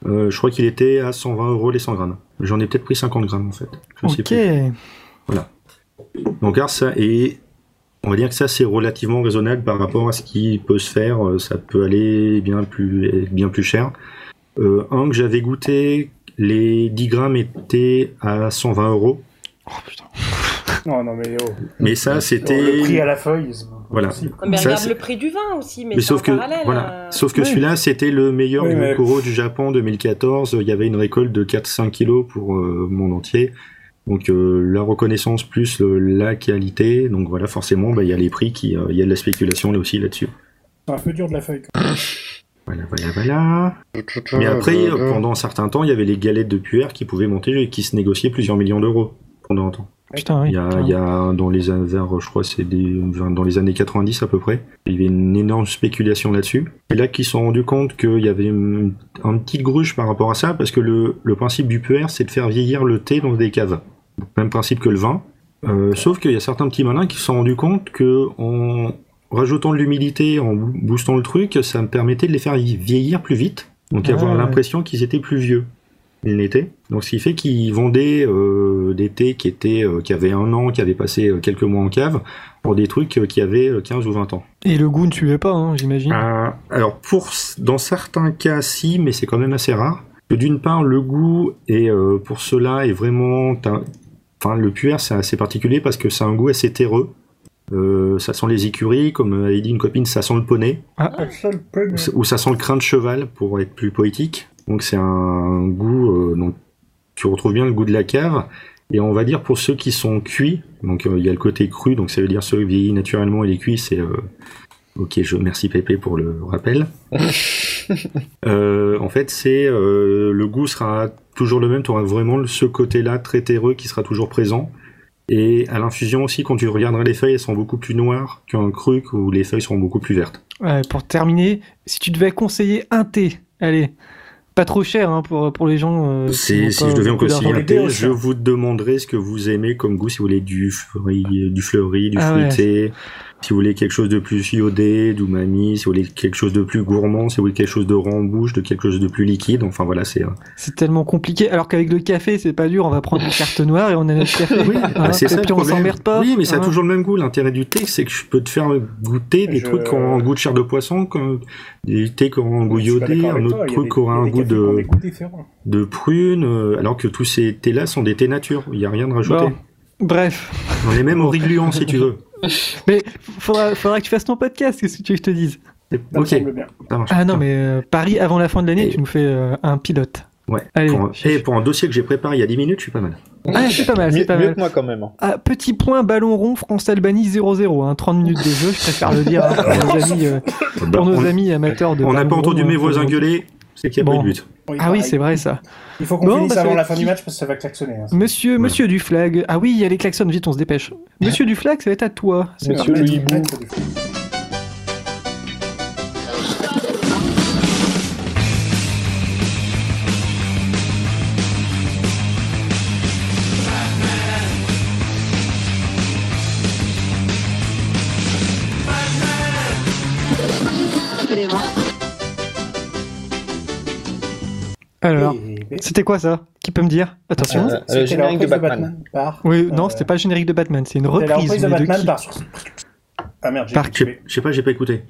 Euh, je crois qu'il était à 120 euros les 100 grammes. J'en ai peut-être pris 50 grammes, en fait. Je sais Plus. Donc, alors, ça, et on va dire que ça, c'est relativement raisonnable par rapport à ce qui peut se faire. Euh, Ça peut aller bien plus, bien plus cher. Euh, un que j'avais goûté, les 10 grammes étaient à 120 euros. Oh putain. Non, non, mais oh. Mais ça, Le c'était. prix à la feuille, Voilà. Mais Ça, regarde c'est- le prix du vin aussi, mais, Mais c'est sauf en que, parallèle. voilà. euh. Sauf que Oui. celui-là, c'était le meilleur Oui, du mais- du Japon 2014. Il y avait une récolte de 4-5 kilos pour euh, le monde entier. Donc euh, la reconnaissance plus euh, la qualité. Donc voilà, forcément, bah, il y a les prix qui, euh, il y a de la spéculation là aussi là-dessus. C'est un peu dur de la feuille. quoi. Voilà, voilà, voilà. Mais après, euh, pendant un certain temps, il y avait les galettes de puer qui pouvaient monter et qui se négociaient plusieurs millions d'euros pendant un temps. Putain, oui. Il y a, putain. il y a dans les années, vers, je crois, c'est des, dans les années 90 à peu près, il y avait une énorme spéculation là-dessus. Et là, qu'ils se sont rendus compte qu'il y avait une, un petit gruge par rapport à ça, parce que le, le principe du puer, c'est de faire vieillir le thé dans des caves. Même principe que le vin. Euh, sauf qu'il y a certains petits malins qui se sont rendus compte que en rajoutant de l'humidité, en boostant le truc, ça me permettait de les faire vieillir plus vite. Donc Ah avoir ouais. l'impression qu'ils étaient plus vieux. N'étaient. Donc ce qui fait qu'ils vendaient euh, des thés qui étaient euh, qui avaient un an, qui avaient passé euh, quelques mois en cave, pour des trucs euh, qui avaient euh, 15 ou 20 ans. Et le goût ne suivait pas, hein, j'imagine. Ah, alors pour dans certains cas si, mais c'est quand même assez rare. Que D'une part, le goût euh, pour cela est vraiment, enfin le puer c'est assez particulier parce que c'est un goût assez terreux. Euh, ça sent les écuries, comme avait dit une copine, ça sent le poney, ou ça sent le crin de cheval pour être plus poétique. Donc c'est un goût, euh, donc tu retrouves bien le goût de la cave. Et on va dire pour ceux qui sont cuits, donc euh, il y a le côté cru, donc ça veut dire ceux vieillis naturellement et les cuits, c'est euh, ok. Je merci Pépé pour le rappel. Euh, en fait, c'est euh, le goût sera toujours le même. Tu auras vraiment ce côté-là très terreux qui sera toujours présent. Et à l'infusion aussi, quand tu regarderas les feuilles, elles sont beaucoup plus noires qu'un cruc où les feuilles seront beaucoup plus vertes. Ouais, pour terminer, si tu devais conseiller un thé, allez, pas trop cher hein, pour, pour les gens. euh, si je thé, thés je vous demanderai ce que vous aimez comme goût, si vous voulez du fleuri, du, fleuri, du Ah ouais. Si vous voulez quelque chose de plus iodé, d'umami, si vous voulez quelque chose de plus gourmand, si vous voulez quelque chose de rond en bouche, de quelque chose de plus liquide. Enfin voilà, c'est. euh, C'est tellement compliqué. Alors qu'avec le café, c'est pas dur. On va prendre une carte noire et on a notre café. Oui, Hein, bah, c'est ça le puis on s'emmerde pas. Oui, mais ça a hein. toujours le même goût. L'intérêt du thé, c'est que je peux te faire goûter des Je- trucs qui ont un goût de chair de poisson, comme des thés qui auront un goût iodé, un autre truc qui aura un goût ont de, de prune, euh, alors que tous ces thés-là sont des thés nature. Il n'y a rien de rajouté. Bon. Bref. On est même au rigluant, si tu veux. Mais faudra, faudra que tu fasses ton podcast. Qu'est-ce que tu veux que je te dise? Ça Ok, semble bien. ça marche. Ah non, mais euh, Paris, avant la fin de l'année, Et- tu nous fais euh, un pilote. Ouais. Allez. Pour un, et pour un dossier que j'ai préparé il y a 10 minutes, je suis pas mal. Ah, c'est pas mal, c'est pas mieux mal. que moi quand même. hein. Ah, petit point, ballon rond, France-Albanie 0-0. Hein, 30 minutes de jeu, je préfère le dire hein, pour nos amis, euh, pour nos on amis amateurs de on n'a pas entendu rond, mes voisins gueuler, c'est qu'il y a bon. de but. Ah oui, c'est vrai ça. Il faut qu'on bon, finisse bah, avant la fin du match parce que ça va klaxonner. Hein, monsieur, ouais. monsieur Duflag. Ah oui, il y a les klaxons, vite, on se dépêche. Monsieur Duflag, ça va être à toi. Monsieur le hibou. C'était quoi ça? Qui peut me dire? Attention. Euh, le générique de Batman. par, oui, euh, non, c'était pas le générique de Batman, c'est une c'était la reprise. reprise de Batman qui? par. Ah merde, j'ai. Je sais pas, j'ai pas écouté.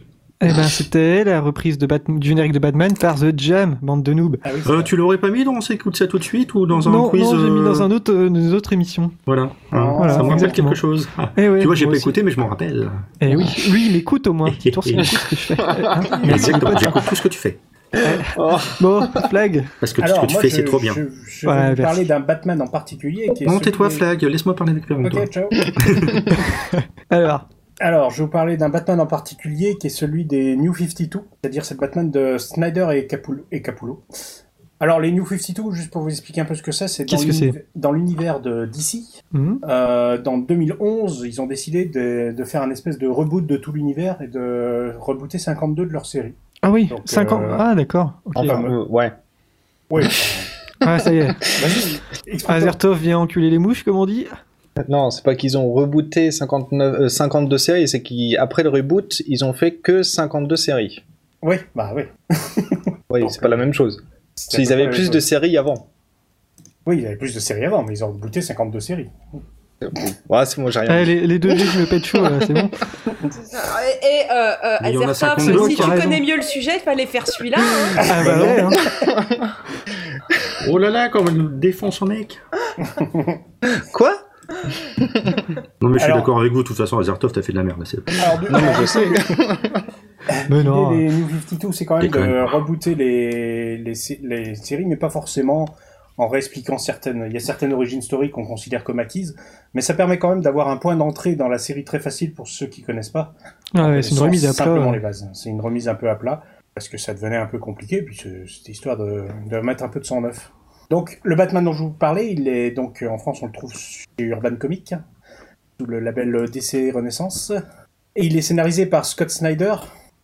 Eh ben, c'était la reprise de Bat- du générique de Batman par The Jam, bande de noobs. Ah oui, Euh, tu l'aurais pas mis dans On s'écoute ça tout de suite ou dans un non, quiz non, j'ai mis euh, dans un autre, euh, une autre émission. Voilà. Hein, Voilà, ça me rappelle quelque chose. Ah. Eh ouais, tu vois, j'ai pas aussi. écouté, mais je m'en rappelle. Eh oui, lui, il m'écoute au moins. Écoute ce que je fais. Hein Exactement, j'écoute tout ce que tu fais. Bon, flag. Parce que tout Alors, ce que tu moi, fais, c'est trop bien. Je, je Ouais, vais vous parler d'un Batman en particulier qui est. Non, tais-toi, Flag, laisse-moi parler avec toi. Ok, ciao. Alors, Alors, je vais vous parler d'un Batman en particulier qui est celui des New 52, c'est-à-dire c'est le Batman de Snyder et Capullo. Et Capullo. Alors, les New 52, juste pour vous expliquer un peu ce que c'est, c'est dans Qu'est-ce que l'univers- dans l'univers de DC. hmm, Euh, dans 2011, ils ont décidé de, de faire un espèce de reboot de tout l'univers et de rebooter 52 de leur série. Ah oui, Donc, 5 ans. euh, Ah, d'accord. ok. enfin, Euh, ouais. Oui. Ah, ça y est. Explique-toi. Azertov vient enculer les mouches, comme on dit? Non, c'est pas qu'ils ont rebooté 59, euh, 52 séries, c'est qu'après le reboot, ils ont fait que 52 séries. Oui, bah oui. Oui, c'est pas la même chose. Parce peu avaient plus de séries avant. Oui, il y avait plus de séries avant, mais ils ont rebooté 52 séries. Ouais, c'est moi, j'ai rien Eh, dit. les, les deux G, je me pète chaud, là, c'est bon. Et, euh, euh, Mais il y en a Azertov, 52 si tu raison. connais mieux le sujet, il fallait faire celui-là. hein. Ah bah ouais, hein. Oh là là, comment il nous défend son mec Quoi? Non, mais je suis Alors- d'accord avec vous, de toute façon, Azertov, t'as fait de la merde. là, c'est- Alors, du- Non, mais je sais. Mais non. L'idée des New 52, c'est quand même Déconne. de rebooter les, les, sé- les séries, mais pas forcément en réexpliquant certaines. Il y a certaines origines story qu'on considère comme acquises, mais ça permet quand même d'avoir un point d'entrée dans la série très facile pour ceux qui connaissent pas. Ah ouais, c'est une remise à plat. Simplement ouais. les bases. C'est une remise un peu à plat parce que ça devenait un peu compliqué, puis c'est- c'était histoire de, de mettre un peu de sang neuf. Donc le Batman dont je vous parlais, il est donc en France on le trouve chez Urban Comics sous le label DC Renaissance et il est scénarisé par Scott Snyder.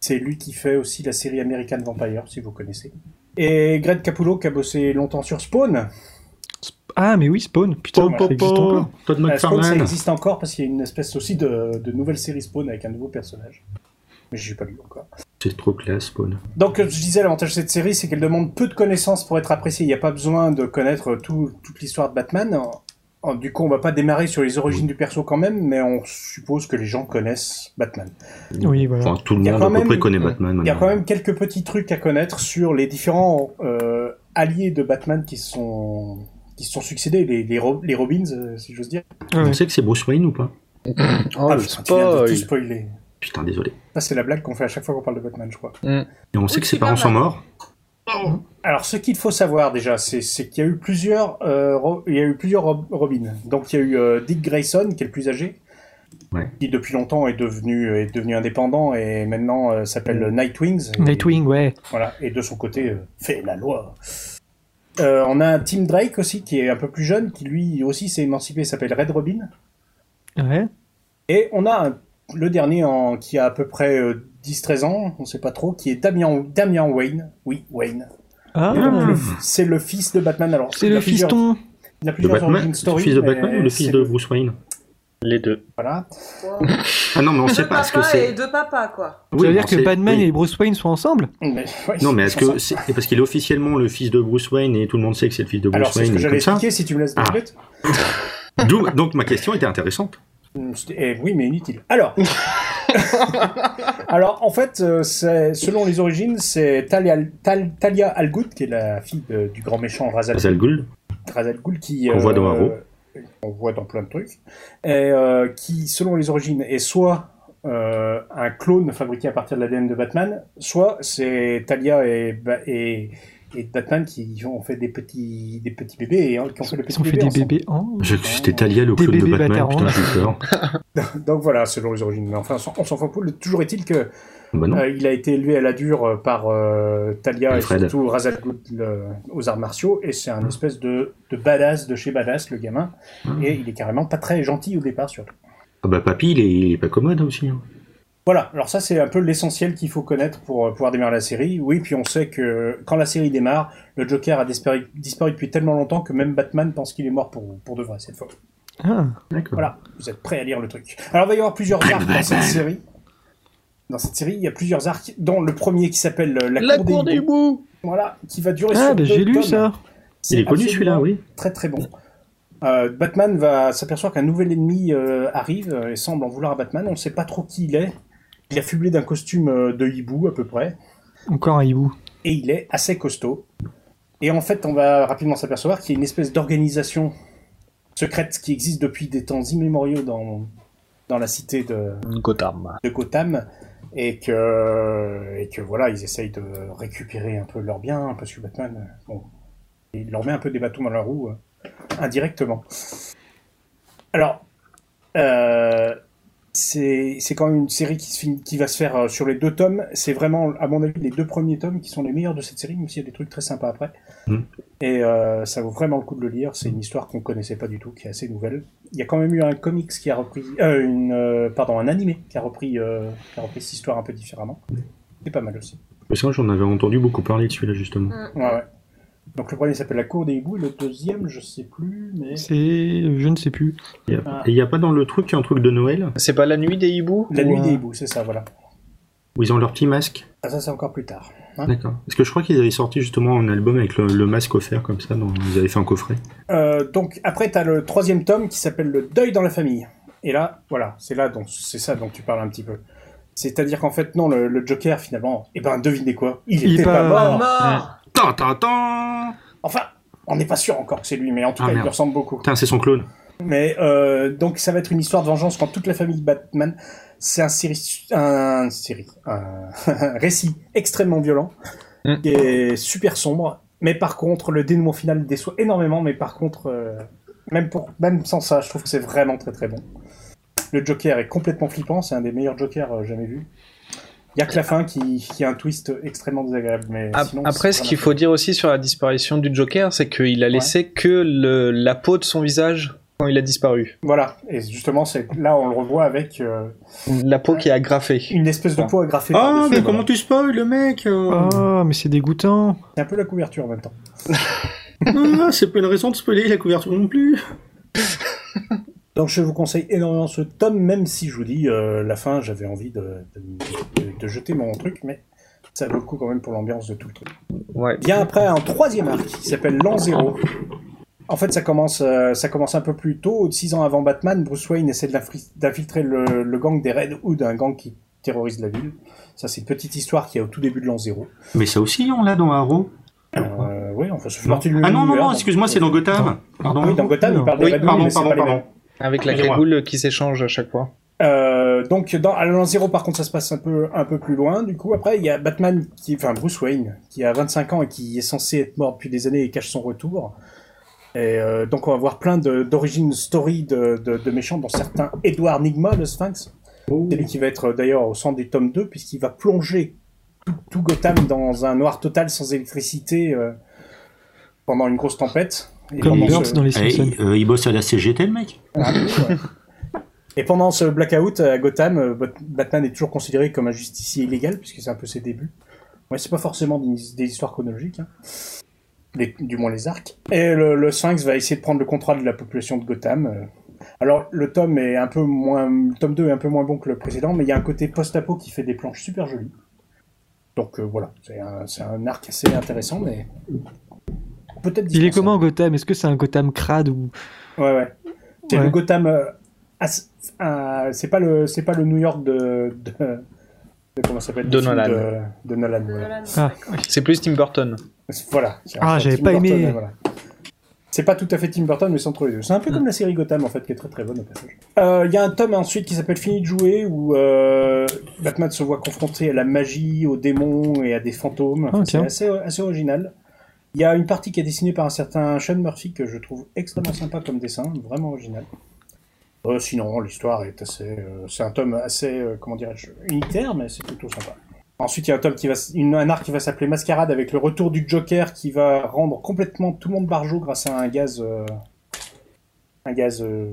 C'est lui qui fait aussi la série American Vampire, si vous connaissez. Et Greg Capullo qui a bossé longtemps sur Spawn. Ah, mais oui, Spawn. Putain, Spawn, ça existe encore. Todd Euh, Spawn, ça McFarlane. existe encore parce qu'il y a une espèce aussi de, de nouvelle série Spawn avec un nouveau personnage. Mais je n'ai pas lu encore. C'est trop classe, Spawn. Donc, euh, je disais, l'avantage de cette série, c'est qu'elle demande peu de connaissances pour être appréciée. Il n'y a pas besoin de connaître tout- toute l'histoire de Batman. En- Du coup, on va pas démarrer sur les origines du perso quand même, mais on suppose que les gens connaissent Batman. Oui, voilà. Enfin, tout le monde à peu même- près connaît Batman. Il y a quand même quelques petits trucs à connaître sur les différents euh, alliés de Batman qui sont qui se sont succédés, les, les, Ro- les Robins, euh, si j'ose dire. Ouais. On sait que c'est Bruce Wayne ou pas? Oh, ah, le de tout spoil. spoiler. Putain, désolé. Ça, c'est la blague qu'on fait à chaque fois qu'on parle de Batman, je crois. Et on sait Oui, que ses parents sont mal. Alors, ce qu'il faut savoir déjà, c'est qu'il y a eu plusieurs, euh, il y a eu plusieurs Rob- Robins. Donc, il y a eu euh, Dick Grayson, qui est le plus âgé, Ouais. qui depuis longtemps est devenu est devenu indépendant et maintenant euh, s'appelle Mm. Nightwings. Et- Nightwing, ouais. Voilà, et de son côté, euh, fait la loi. Euh, on a un Tim Drake aussi, qui est un peu plus jeune, qui lui aussi s'est émancipé, s'appelle Red Robin. Ouais. Et on a un- le dernier en, qui a à peu près euh, 10-13 ans, on sait pas trop, qui est Damian, Damian Wayne. Oui, Wayne. Ah, c'est le fils de Batman. Alors, c'est le fiston. Il a plusieurs origin story. le fils de Batman ou le fils de Bruce Wayne? Les deux. Voilà. Ah non, mais on Deux sait pas. Est-ce que c'est. deux papas, quoi. Ça Oui, veut dire que Batman oui. et Bruce Wayne sont ensemble? Mais, ouais, Non, mais est-ce que ça. c'est et parce qu'il est officiellement le fils de Bruce Wayne et tout le monde sait que c'est le fils de Bruce Alors, c'est ce Wayne que j'allais ça expliquer si tu me laisses Ah. Donc ma question était intéressante. Eh oui, mais inutile. Alors, alors en fait, euh, c'est- selon les origines, c'est Talia, Tal- Talia Al Ghul, qui est la fille de- du grand méchant Ra's al, Ra's al Ghul. Ra's al Ghul, qui Qu'on voit dans Arrow. On voit dans plein de trucs, et euh, qui, selon les origines, est soit euh, un clone fabriqué à partir de l'ADN de Batman, soit c'est Talia et, et Batman qui ont fait des petits, des petits bébés et hein, qui ont fait le Ils petit ont fait des ensemble. bébés. Je- C'était Talia le clone de Batman. Putain, j'ai eu peur. Donc voilà, selon les origines. Mais enfin, on s'en fout. Toujours est-il que Bah. Euh, il a été élevé à la dure euh, par euh, Talia et surtout Ra's al Ghul euh, aux arts martiaux et c'est un espèce de, de badass de chez badass le gamin et il est carrément pas très gentil au départ surtout. Ah bah papy, il est, il est pas commode aussi. hein. Voilà, alors ça c'est un peu l'essentiel qu'il faut connaître pour euh, pouvoir démarrer la série. Oui, puis on sait que quand la série démarre, le Joker a disparu, disparu depuis tellement longtemps que même Batman pense qu'il est mort pour, pour de vrai cette fois. Ah. D'accord. Voilà, vous êtes prêts à lire le truc. Alors il va y avoir plusieurs arcs dans cette série. dans cette série, il y a plusieurs arcs, dont le premier qui s'appelle La, La Cour, des, hiboux. Voilà, qui va durer ah, sur bah, deux j'ai lu ça. Il est connu celui-là, oui. Très très bon. Euh, Batman va s'apercevoir qu'un nouvel ennemi euh, arrive euh, et semble en vouloir à Batman. On ne sait pas trop qui il est. Il est affublé d'un costume euh, de hibou à peu près. Encore un hibou. Et il est assez costaud. Et en fait, on va rapidement s'apercevoir qu'il y a une espèce d'organisation secrète qui existe depuis des temps immémoriaux dans, dans la cité de, Gotham. de Gotham. Et que, et que voilà, ils essayent de récupérer un peu leurs biens, parce que Batman, euh, bon, il leur met un peu des bâtons dans la roue, euh, indirectement. Alors, euh, c'est c'est quand même une série qui, se finit- qui va se faire euh, sur les deux tomes. C'est vraiment, à mon avis, les deux premiers tomes qui sont les meilleurs de cette série, même s'il y a des trucs très sympas après. Mm. Et euh, ça vaut vraiment le coup de le lire. C'est une histoire qu'on connaissait pas du tout, qui est assez nouvelle. Il y a quand même eu un comics qui a repris, euh, une, euh, pardon, un animé qui a repris, euh, qui a repris cette histoire un peu différemment. C'est pas mal aussi. Parce que moi, j'en avais entendu beaucoup parler de celui-là, justement. Mm. Ouais, ouais. Donc le premier s'appelle La Cour des hiboux, et le deuxième, je sais plus, mais C'est. Je ne sais plus. Et Ah. il n'y a pas dans le truc un truc de Noël? C'est pas la nuit des hiboux La ou, Nuit des hiboux, c'est ça, voilà. où ils ont leur petit masque? Ah, ça c'est encore plus tard. Hein D'accord. Parce que je crois qu'ils avaient sorti justement un album avec le, le masque offert comme ça, donc ils avaient fait un coffret. Euh, donc après, t'as le troisième tome qui s'appelle Le deuil dans la famille. Et là, voilà, c'est là, donc c'est ça dont tu parles un petit peu. C'est-à-dire qu'en fait, non, le, le Joker, finalement, eh ben, devinez quoi? Il Il est était pas- pas mort Mort Tant, tant, tant Enfin, on n'est pas sûr encore que c'est lui, mais en tout Ah, cas, il merde. lui ressemble beaucoup. Putain, c'est son clone. Mais euh, donc ça va être une histoire de vengeance quand toute la famille Batman. C'est un série, un série, un récit extrêmement violent Mm. qui est super sombre. Mais par contre, le dénouement final déçoit énormément. Mais par contre, euh, même pour, même sans ça, je trouve que c'est vraiment très très bon. Le Joker est complètement flippant. C'est un des meilleurs Jokers euh, jamais vus. Il y a que la fin qui, qui a un twist extrêmement désagréable. Mais sinon, Après, ce qu'il faut dire aussi sur la disparition du Joker, c'est qu'il a laissé que le- la peau de son visage quand il a disparu. Voilà. Et justement, c'est là on le revoit avec euh, La peau qui est agrafée. une espèce de peau agrafée. Ah, mais voilà. comment tu spoil le mec euh Oh, mais c'est dégoûtant. C'est un peu la couverture en même temps. Ah, C'est pas une raison de spoiler la couverture non plus. Donc je vous conseille énormément ce tome, même si je vous dis, euh, la fin, j'avais envie de, de, de- de jeter mon truc, mais ça vaut le coup quand même pour l'ambiance de tout le truc. Ouais. Vient après un troisième arc qui s'appelle L'An Zéro. En fait, ça commence, euh, ça commence un peu plus tôt. Six ans avant Batman, Bruce Wayne essaie d'infiltrer le, le gang des Red Hood, un gang qui terrorise la ville. Ça, c'est une petite histoire qui est au tout début de L'An Zéro. Mais ça aussi, on l'a dans Arrow. Euh, oui, enfin, ça fait Non. partie du Ah non, non, non, excuse-moi, c'est dans Gotham. Pardon. Oui, dans Gotham, il parle des Oui, Red Hood, pardon, mais pardon, pas les pardon. mêmes. Avec la cagoule qui s'échange à chaque fois. Euh, donc dans à l'an zéro par contre ça se passe un peu un peu plus loin du coup. Après il y a Batman qui enfin Bruce Wayne qui a 25 ans et qui est censé être mort depuis des années et cache son retour. Et euh, donc on va voir plein d'origines story de, de, de méchants dont certains Edward Nigma le Sphinx. C'est lui qui va être d'ailleurs au centre du tome 2 puisqu'il va plonger tout, tout Gotham dans un noir total sans électricité euh, pendant une grosse tempête Et Comme pendant Burns ce- dans les Eh, Simpsons. euh, il bosse à la CGT, le mec ah, ouais. Et pendant ce blackout à Gotham, euh, Bat- Batman est toujours considéré comme un justicier illégal, puisque c'est un peu ses débuts. Ouais, c'est pas forcément des, des histoires chronologiques, hein. Les- du moins les arcs. Et le, le Sphinx va essayer de prendre le contrôle de la population de Gotham. euh. Alors, le tome est un peu moins, le tome 2 est un peu moins bon que le précédent, mais il y a un côté post-apo qui fait des planches super jolies. Donc euh, voilà, c'est un, c'est un arc assez intéressant, mais peut-être Il est comment Gotham? Est-ce que c'est un Gotham crade ou Ouais, ouais. C'est Ouais. le Gotham. euh, as- euh, c'est pas le, c'est pas le New York de, de, de- comment ça s'appelle? De. De, de Nolan. Ah. C'est plus Tim Burton. Voilà. Ah, j'avais pas Burton, aimé. voilà. C'est pas tout à fait Tim Burton, mais c'est entre les deux. C'est un peu comme la série Gotham, en fait, qui est très très bonne au passage. Euh, Il y a un tome ensuite qui s'appelle Fini de jouer, où euh, Batman se voit confronté à la magie, aux démons et à des fantômes. Enfin, Ah, c'est assez original. Il y a une partie qui est dessinée par un certain Sean Murphy que je trouve extrêmement sympa comme dessin, vraiment original. Euh, sinon, l'histoire est assez. euh, c'est un tome assez, euh, comment dirais-je, unitaire, mais c'est plutôt sympa. Ensuite, il y a un tome qui va, une- un arc qui va s'appeler Mascarade avec le retour du Joker qui va rendre complètement tout le monde barjot grâce à un gaz, euh, un gaz, euh,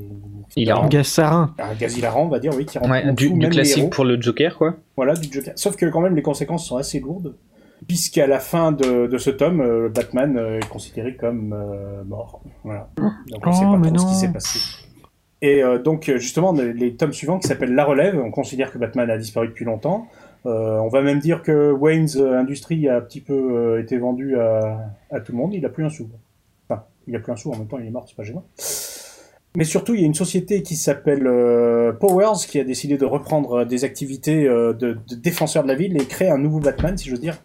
Hilarant. Gaz sarin. un gaz hilarant, on va dire, oui, qui rend Ouais, du, du même les classique héros. pour le Joker, quoi. Voilà, du Joker. Sauf que quand même, les conséquences sont assez lourdes, puisqu'à la fin de, de ce tome, euh, Batman euh, est considéré comme euh, mort. Voilà. Donc on Oh, sait pas mais trop ce qui s'est passé. Et donc justement, les tomes suivants qui s'appellent La Relève, on considère que Batman a disparu depuis longtemps. on va même dire que Wayne's Industries a un petit peu été vendu à, à, tout le monde. Il a plus un sou. Enfin, il a plus un sou. En même temps, il est mort. C'est pas gênant. Mais surtout, il y a une société qui s'appelle euh, Powers qui a décidé de reprendre des activités euh, de, de, défenseur de la ville et créer un nouveau Batman, si je veux dire,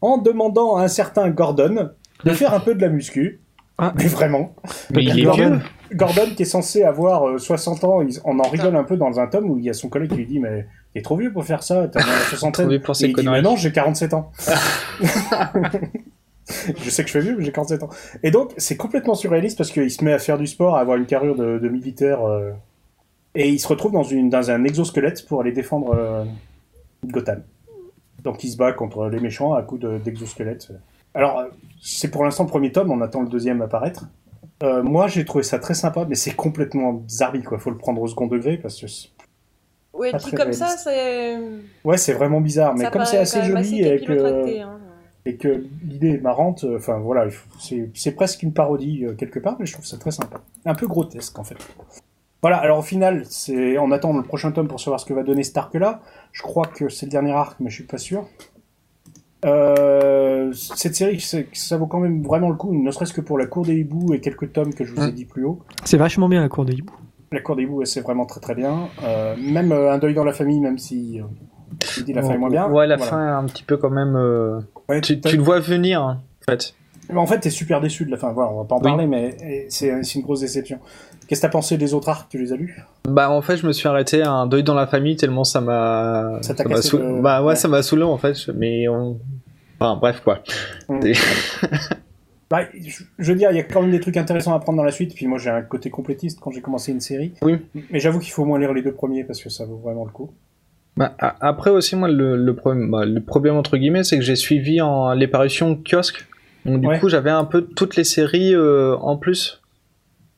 en demandant à un certain Gordon de faire un peu de la muscu. Ah. Mais vraiment. Mais il Gordon, Gordon qui est censé avoir 60 euh, ans, on en rigole un peu dans un tome où il y a son collègue qui lui dit mais t'es trop vieux pour faire ça, t'as 60 ans. pour ces il dit mais non, j'ai 47 ans. je sais que je fais vieux, mais j'ai 47 ans. Et donc, c'est complètement surréaliste parce qu'il se met à faire du sport, à avoir une carrure de, militaire, euh, et il se retrouve dans, une, dans un exosquelette pour aller défendre euh, Gotham. Donc, il se bat contre les méchants à coup d'exosquelette. Alors, c'est pour l'instant le premier tome, on attend le deuxième apparaître. Euh, moi, j'ai trouvé ça très sympa, mais c'est complètement zarbi, quoi. Faut le prendre au second degré parce que. Ouais, dit comme ça, c'est. Ouais, c'est vraiment bizarre, mais comme c'est assez joli avec. Hein et que l'idée est marrante, euh, enfin voilà, c'est presque une parodie euh, quelque part, mais je trouve ça très sympa. Un peu grotesque en fait. Voilà, alors au final, c'est on attend le prochain tome pour savoir ce que va donner Stark là. Je crois que c'est le dernier arc, mais je suis pas sûr. Euh, cette série, ça vaut quand même vraiment le coup, ne serait-ce que pour la cour des hiboux et quelques tomes que je vous ai dit plus haut. C'est vachement bien la cour des hiboux. La cour des hiboux, c'est vraiment très très bien. même un deuil dans la famille, même si dit la fin est moins bien. Ouais, la fin est un petit peu quand même. Euh, tu, le vois venir, en fait. En fait, t'es super déçu de la fin. Voilà, on va pas en parler, mais c'est une grosse déception. Qu'est-ce que t'as pensé des autres arcs? Tu les as lus? Bah, en fait, je me suis arrêté à un deuil dans la famille tellement ça m'a. Ça t'a cassé Bah, ouais, ça m'a saoulé en fait. Mais on. Enfin, bref, quoi. Mm. Bah, je, veux dire, il y a quand même des trucs intéressants à prendre dans la suite. Puis moi, j'ai un côté complétiste quand j'ai commencé une série. Oui. Mais j'avoue qu'il faut au moins lire les deux premiers parce que ça vaut vraiment le coup. Bah, après aussi, moi, le, problème, bah, le problème entre guillemets, c'est que j'ai suivi en les parutions kiosque. Donc du coup, j'avais un peu toutes les séries euh, en plus.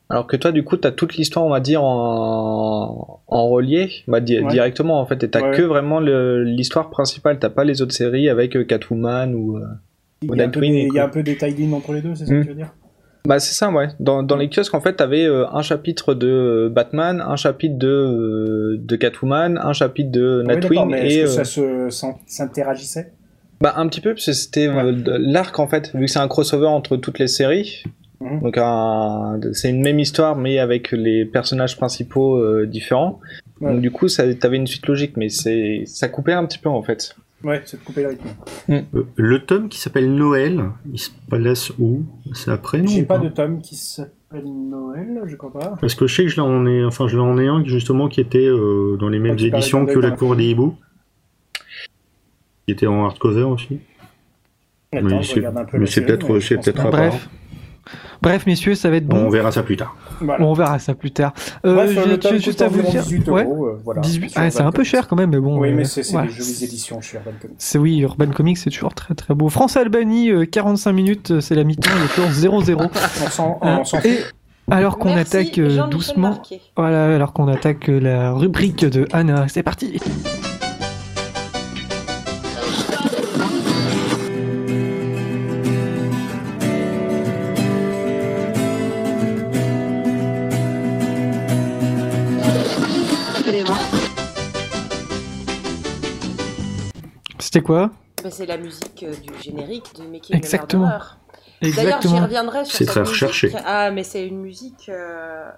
Alors que toi, du coup, t'as toute l'histoire, on va dire, en, en relié, bah, directement en fait, et t'as que vraiment l'histoire principale. T'as pas les autres séries avec euh, Catwoman ou. Euh, il y, a un peu des tie entre les deux, c'est ça que hmm. tu veux dire? Bah c'est ça, ouais. Dans, dans les kiosques, en fait, t'avais euh, un chapitre de euh, Batman, un chapitre de, euh, de Catwoman, un chapitre de ah Nightwing et... Est-ce que ça se, s'interagissait? Bah un petit peu, parce que c'était l'arc, en fait, vu que c'est un crossover entre toutes les séries. Mhm. Donc c'est une même histoire, mais avec les personnages principaux différents. Donc du coup, ça, t'avais une suite logique, mais c'est ça coupait un petit peu, en fait. Ouais, c'est de couper le rythme. Mm. Euh, le tome qui s'appelle Noël, il se place où? C'est après J'ai pas, de tome qui s'appelle Noël, je crois pas. Parce que je sais que je l'en ai, enfin, je l'en ai un justement qui était euh, dans les mêmes éditions que La Cour des Hiboux. Qui était en hardcover aussi. Attends, mais c'est peut-être c'est peut-être Bref. Bref, messieurs, ça va être bon. On verra ça plus tard. On verra ça plus tard. Euh, Bref, juste à vous dire. 18 euros, euh, voilà, ah, c'est un peu cher quand même, mais bon. Oui, mais euh, c'est des jolies éditions chez Urban Comics. C'est oui, Urban Comics, c'est toujours très très beau. France-Albanie, 45 minutes, c'est la mi-temps, il est toujours 0-0. on s'en fout. Alors qu'on attaque doucement, voilà, alors qu'on attaque la rubrique de Anna, c'est parti. C'était quoi bah, C'est la musique euh, du générique de Making Exactement. D'ailleurs, j'y reviendrai sur C'est très recherché. Ah, mais c'est une musique euh,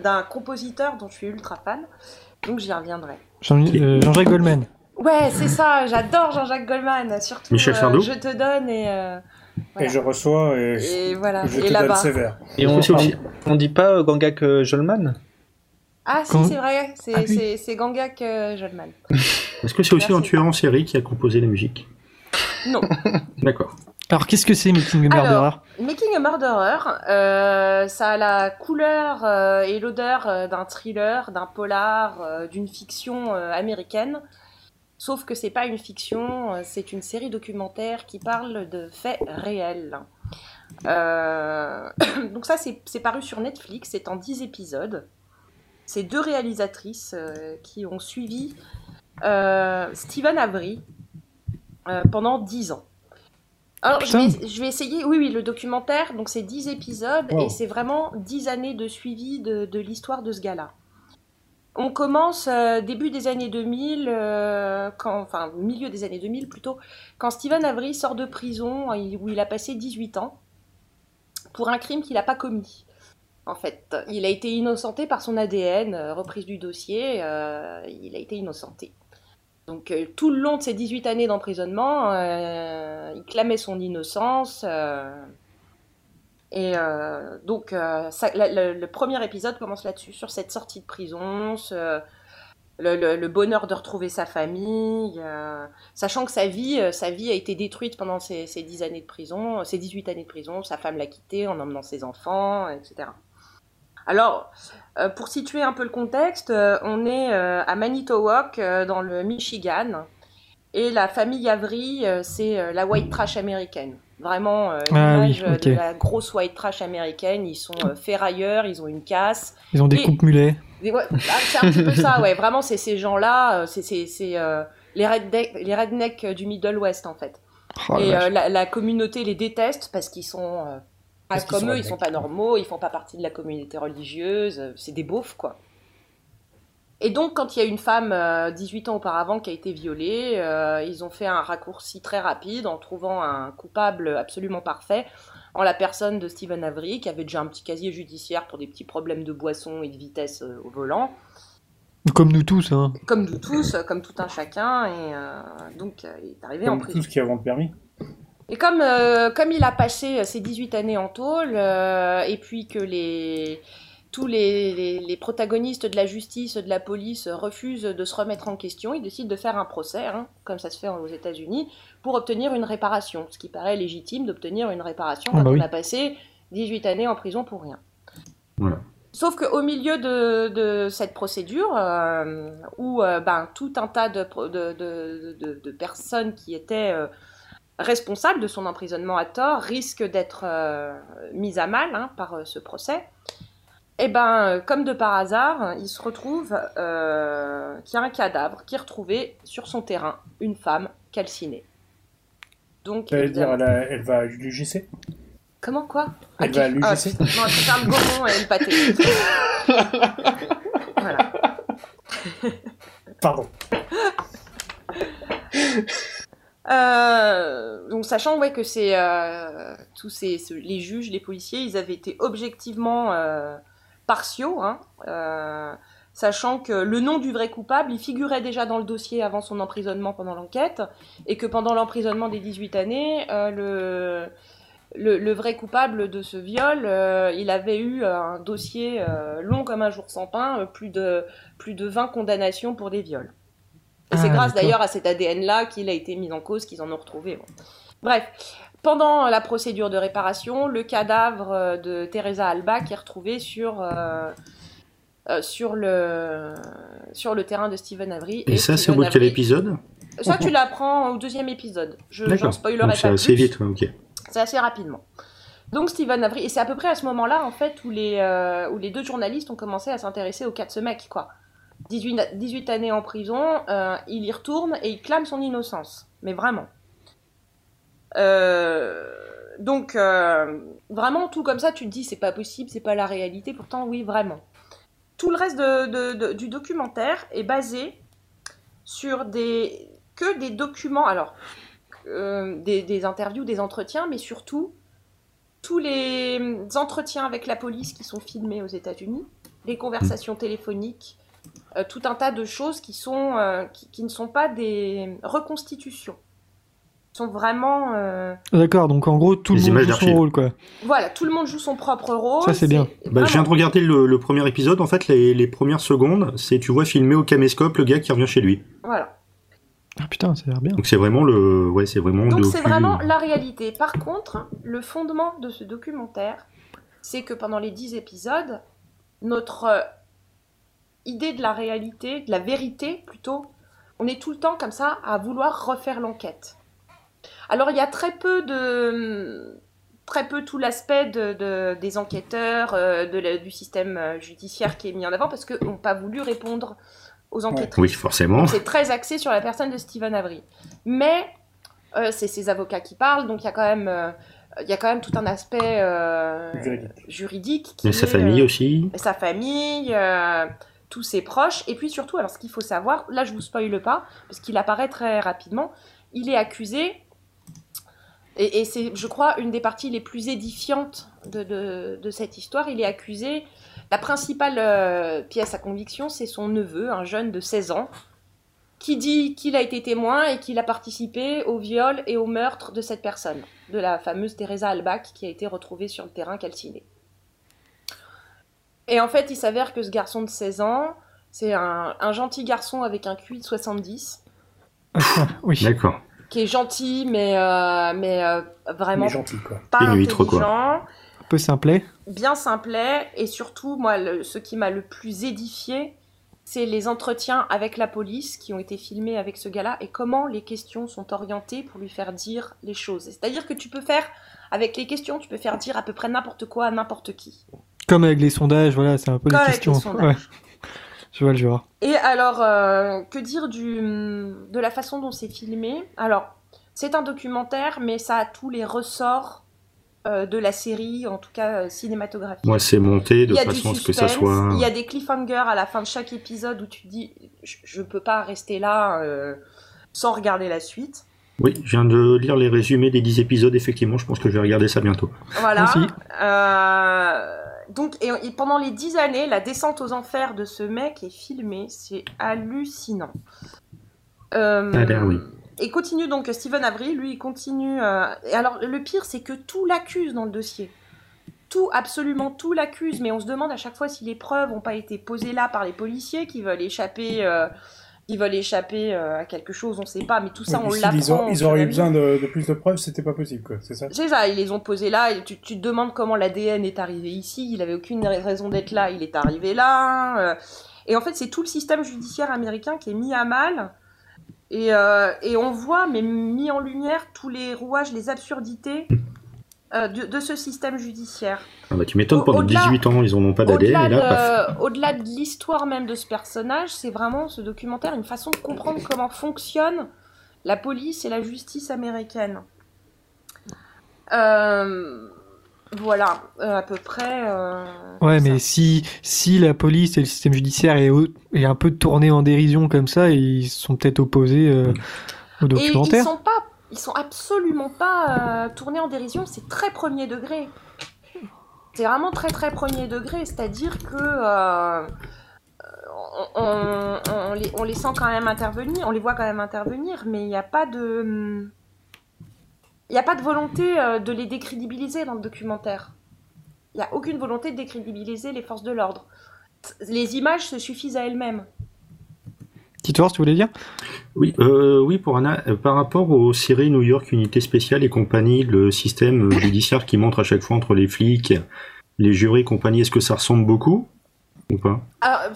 d'un compositeur dont je suis ultra fan, donc j'y reviendrai. Euh, Jean-Jacques Goldman. Ouais, c'est ça, j'adore Jean-Jacques Goldman, surtout Michel Sardou. Je te donne et... Et je reçois et, voilà. je te donne sévère. Et on, on, dit pas Gangak Goldman ah si, c'est vrai, c'est ah, Gangak euh, Jolman. Est-ce que c'est aussi un tueur en série qui a composé la musique Non. D'accord. Alors qu'est-ce que c'est Making a Murderer Making a Murderer, euh, ça a la couleur euh, et l'odeur d'un thriller, d'un polar, d'une fiction américaine. Sauf que c'est pas une fiction, c'est une série documentaire qui parle de faits réels. donc ça c'est paru sur Netflix, c'est en 10 épisodes ces deux réalisatrices euh, qui ont suivi euh, Stephen Avery euh, pendant dix ans. Alors, je vais, essayer. Oui, oui, le documentaire, donc c'est 10 épisodes et c'est vraiment 10 années de suivi de, l'histoire de ce gars-là. On commence euh, début des années 2000, euh, quand, enfin milieu des années 2000 plutôt, quand Steven Avery sort de prison où il a passé 18 ans pour un crime qu'il n'a pas commis. En fait, il a été innocenté par son ADN, reprise du dossier, il a été innocenté. Donc tout le long de ses 18 années d'emprisonnement, il clamait son innocence. Et euh, donc, euh, le, premier épisode commence là-dessus, sur cette sortie de prison, le, bonheur de retrouver sa famille, euh, sachant que sa vie, sa vie a été détruite pendant ces 10 années de prison, ces 18 années de prison, sa femme l'a quitté en emmenant ses enfants, etc. Alors, pour situer un peu le contexte, on est à Manitowoc, dans le Michigan, et la famille Avery, c'est la white trash américaine. Vraiment, euh, ah euh, de la grosse white trash américaine. Ils sont euh, ferrailleurs, ils ont une casse. Ils ont des coupes mulets. Ah, c'est un petit peu ça, ouais. Vraiment, c'est ces gens-là, c'est les, redneck, les rednecks du Middle West, en fait. Oh, et la, communauté les déteste parce qu'ils sont pas comme eux, ils sont pas normaux, ils font pas partie de la communauté religieuse. C'est des beaufs, quoi. Et donc, quand il y a une femme 18 euh, ans auparavant qui a été violée, euh, ils ont fait un raccourci très rapide en trouvant un coupable absolument parfait en la personne de Stephen Avery, qui avait déjà un petit casier judiciaire pour des petits problèmes de boisson et de vitesse euh, au volant. Comme nous tous, hein. Comme nous tous, comme tout un chacun, et donc il est arrivé en prison. Tout ce qui avant le permis. Et comme, comme il a passé ses 18 années en tôle, et puis que les, tous les, protagonistes de la justice, de la police refusent de se remettre en question. Ils décident de faire un procès, hein, comme ça se fait aux États-Unis, pour obtenir une réparation. Ce qui paraît légitime d'obtenir une réparation ah quand bah on a passé 18 années en prison pour rien. Sauf qu'au milieu de, cette procédure, euh, où euh, ben, tout un tas de, de personnes qui étaient euh, responsables de son emprisonnement à tort risquent d'être mises à mal hein, par ce procès, et eh ben, euh, comme de par hasard, il se retrouve euh, qu'il y a un cadavre qui est retrouvé sur son terrain, une femme calcinée. Donc, elle, dire, elle, va à l'UGC Comment quoi? Elle va à l'UGC ah, Non, elle faire le gommon et le pâté. voilà. Pardon. Euh, donc sachant ouais, que c'est tous ces, les juges, les policiers, ils avaient été objectivement partiaux, hein, euh, sachant que le nom du vrai coupable, il figurait déjà dans le dossier avant son emprisonnement pendant l'enquête, et que pendant l'emprisonnement des 18 années, euh, le, le, vrai coupable de ce viol, euh, il avait eu un dossier long comme un jour sans pain, plus de, plus de 20 condamnations pour des viols. Et c'est ah, grâce d'ailleurs à cet ADN-là qu'il a été mis en cause, qu'ils en ont retrouvé. Bref, pendant la procédure de réparation, le cadavre euh, de Teresa Alba qui est retrouvé sur, euh, euh, sur, le, sur le terrain de Stephen Avery. Et, ça, c'est au bout de quel épisode? Ça, tu l'apprends au deuxième épisode. Je n'en spoilerai pas. C'est assez vite, ok. C'est assez rapidement. Donc Stephen Avery, et c'est à peu près à ce moment-là, en fait, où les, où les deux journalistes ont commencé à s'intéresser au cas de ce mec, quoi. 18, 18 années en prison, il y retourne et il clame son innocence. Mais vraiment. Euh, donc, euh, vraiment, tout comme ça, tu te dis, c'est pas possible, c'est pas la réalité. Pourtant, oui, vraiment. Tout le reste de, du documentaire est basé sur des que des documents, alors euh, des, interviews, des entretiens, mais surtout tous les entretiens avec la police qui sont filmés aux États-Unis, les conversations téléphoniques, tout un tas de choses qui, sont, qui, ne sont pas des reconstitutions sont vraiment. Euh, D'accord, donc en gros, tout le monde joue son rôle, quoi. Voilà, tout le monde joue son propre rôle. Ça, c'est bien. Bah, je viens de regarder le, premier épisode. En fait, les, premières secondes, c'est tu vois filmer au caméscope le gars qui revient chez lui. Voilà. Ah putain, ça a l'air bien. Donc c'est vraiment le, ouais, c'est vraiment. Donc c'est vraiment la réalité. Par contre, le fondement de ce documentaire, c'est que pendant les dix épisodes, notre euh, idée de la réalité, de la vérité plutôt, on est tout le temps comme ça à vouloir refaire l'enquête. Alors il y a très peu de très peu tout l'aspect de, des enquêteurs, euh, du système euh, judiciaire qui est mis en avant parce qu'ils n'ont pas voulu répondre aux enquêteurs. Oui, forcément. C'est très axé sur la personne de Stephen Avery. Mais euh, c'est ses avocats qui parlent, donc il y a quand même... il y a quand même tout un aspect juridique. Et sa famille aussi. Sa famille, tous ses proches. Et puis surtout, alors ce qu'il faut savoir, là je vous spoile pas, parce qu'il apparaît très rapidement, il est accusé, et, c'est, je crois, une des parties les plus édifiantes de, cette histoire, il est accusé, la principale euh, pièce à conviction, c'est son neveu, un jeune de 16 ans, qui dit qu'il a été témoin et qu'il a participé au viol et au meurtre de cette personne, de la fameuse Teresa Albach qui a été retrouvée sur le terrain calciné. Et en fait, il s'avère que ce garçon de 16 ans, c'est un, gentil garçon avec un QI de 70. oui. D'accord. Qui est gentil, mais, euh, mais euh, vraiment gentil, quoi. pas intelligent. Quoi. Un peu simplet. Bien simplet. Et surtout, moi, ce qui m'a le plus édifié, c'est les entretiens avec la police qui ont été filmés avec ce gars-là et comment les questions sont orientées pour lui faire dire les choses. C'est-à-dire que tu peux faire, avec les questions, tu peux faire dire à peu près n'importe quoi à n'importe qui. Comme avec les sondages, voilà, c'est un peu les questions. Je vois le genre. Et alors, euh, que dire du, de la façon dont c'est filmé? Alors, c'est un documentaire, mais ça a tous les ressorts euh, de la série, en tout cas euh, cinématographique. Moi, c'est monté de façon à ce que ça soit. Il y a des cliffhangers à la fin de chaque épisode où tu te dis je, ne peux pas rester là sans regarder la suite. Oui, je viens de lire les résumés des 10 épisodes, effectivement, je pense que je vais regarder ça bientôt. Voilà donc, et, pendant les dix années, la descente aux enfers de ce mec est filmée. C'est hallucinant. Euh, ah, oui. Et continue donc, Steven Avery, lui, il continue. Euh, et alors, le pire, c'est que tout l'accuse dans le dossier. Tout, absolument tout l'accuse, mais on se demande à chaque fois si les preuves n'ont pas été posées là par les policiers qui veulent échapper. Ils veulent échapper euh, à quelque chose, on sait pas, mais tout ça, on l'apprend. Ils, auraient eu besoin de, plus de preuves, c'était pas possible, quoi, c'est ça C'est ça, ils les ont posés là, et tu, te demandes comment l'ADN est arrivé ici, il avait aucune raison d'être là, il est arrivé là. Euh. et en fait, c'est tout le système judiciaire américain qui est mis à mal. Et, euh, et on voit, mais mis en lumière, tous les rouages, les absurdités euh, de, ce système judiciaire. Ah bah, tu m'étonnes, pendant 18 ans, ils n'en ont pas d'ADN. Au-delà de l'histoire même de ce personnage, c'est vraiment ce documentaire une façon de comprendre comment fonctionne la police et la justice américaine. Euh, voilà, euh, à peu près. ouais, mais si, si la police et le système judiciaire est, est un peu tourné en dérision comme ça, ils sont peut-être opposés au documentaire. Et ils sont pas ils sont absolument pas euh, tournés en dérision, c'est très premier degré. C'est vraiment très très premier degré, c'est-à-dire que euh, on, les, sent quand même intervenir, on les voit quand même intervenir, mais il n'y a pas de il n'y a pas de volonté euh, de les décrédibiliser dans le documentaire. Il n'y a aucune volonté de décrédibiliser les forces de l'ordre. Les images se suffisent à elles-mêmes. Tito, tu voulais dire? Oui, euh, oui pour Anna, euh, par rapport aux séries New York Unité Spéciale et compagnie, le système judiciaire qui montre à chaque fois entre les flics, les jurys et compagnie, est-ce que ça ressemble beaucoup ou pas? Ah,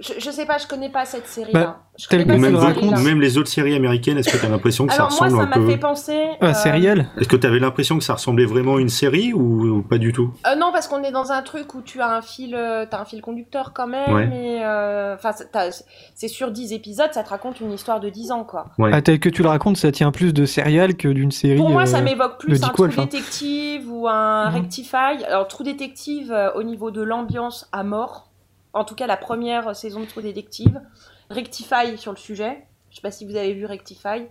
je, sais pas, je connais pas cette série-là. Bah, même, les autres séries américaines, est-ce que tu as l'impression que ça ressemble moi, ça m'a fait penser. Ah, euh... Est-ce que tu avais l'impression que ça ressemblait vraiment à une série ou, pas du tout? Euh, Non, parce qu'on est dans un truc où tu as un fil, euh, as un fil conducteur quand même. Euh, enfin, c'est sur 10 épisodes, ça te raconte une histoire de 10 ans, quoi. Ah, tel que tu le racontes, ça tient plus de serial que d'une série. Pour moi, ça m'évoque plus un True Détective ou un mhm. Rectify. Alors, True Détective, au niveau de l'ambiance à mort en tout cas la première saison de True Détective. Rectify sur le sujet. Je sais pas si vous avez vu Rectify.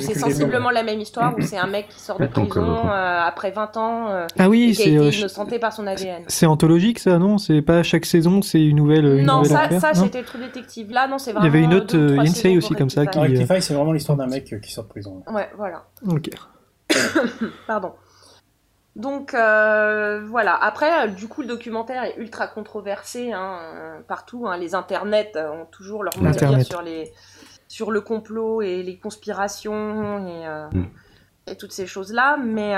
C'est sensiblement la même histoire où c'est un mec qui sort de prison euh, après 20 ans euh, ah oui, et qui a été euh, innocenté par son ADN. C'est anthologique ça, non? C'est pas chaque saison, c'est une nouvelle. Une non, ça, ça c'était True Détective. Là, non, c'est vraiment. Il y avait une autre, une série aussi comme ça. Qui... Rectify, c'est vraiment l'histoire d'un mec qui sort de prison. Ouais, voilà. Ok. Pardon. Donc euh, voilà. Après, euh, du coup, le documentaire est ultra controversé hein, euh, partout. Hein. Les internets ont toujours leur mot à dire sur les sur le complot et les conspirations et, mm. et toutes ces choses-là. Mais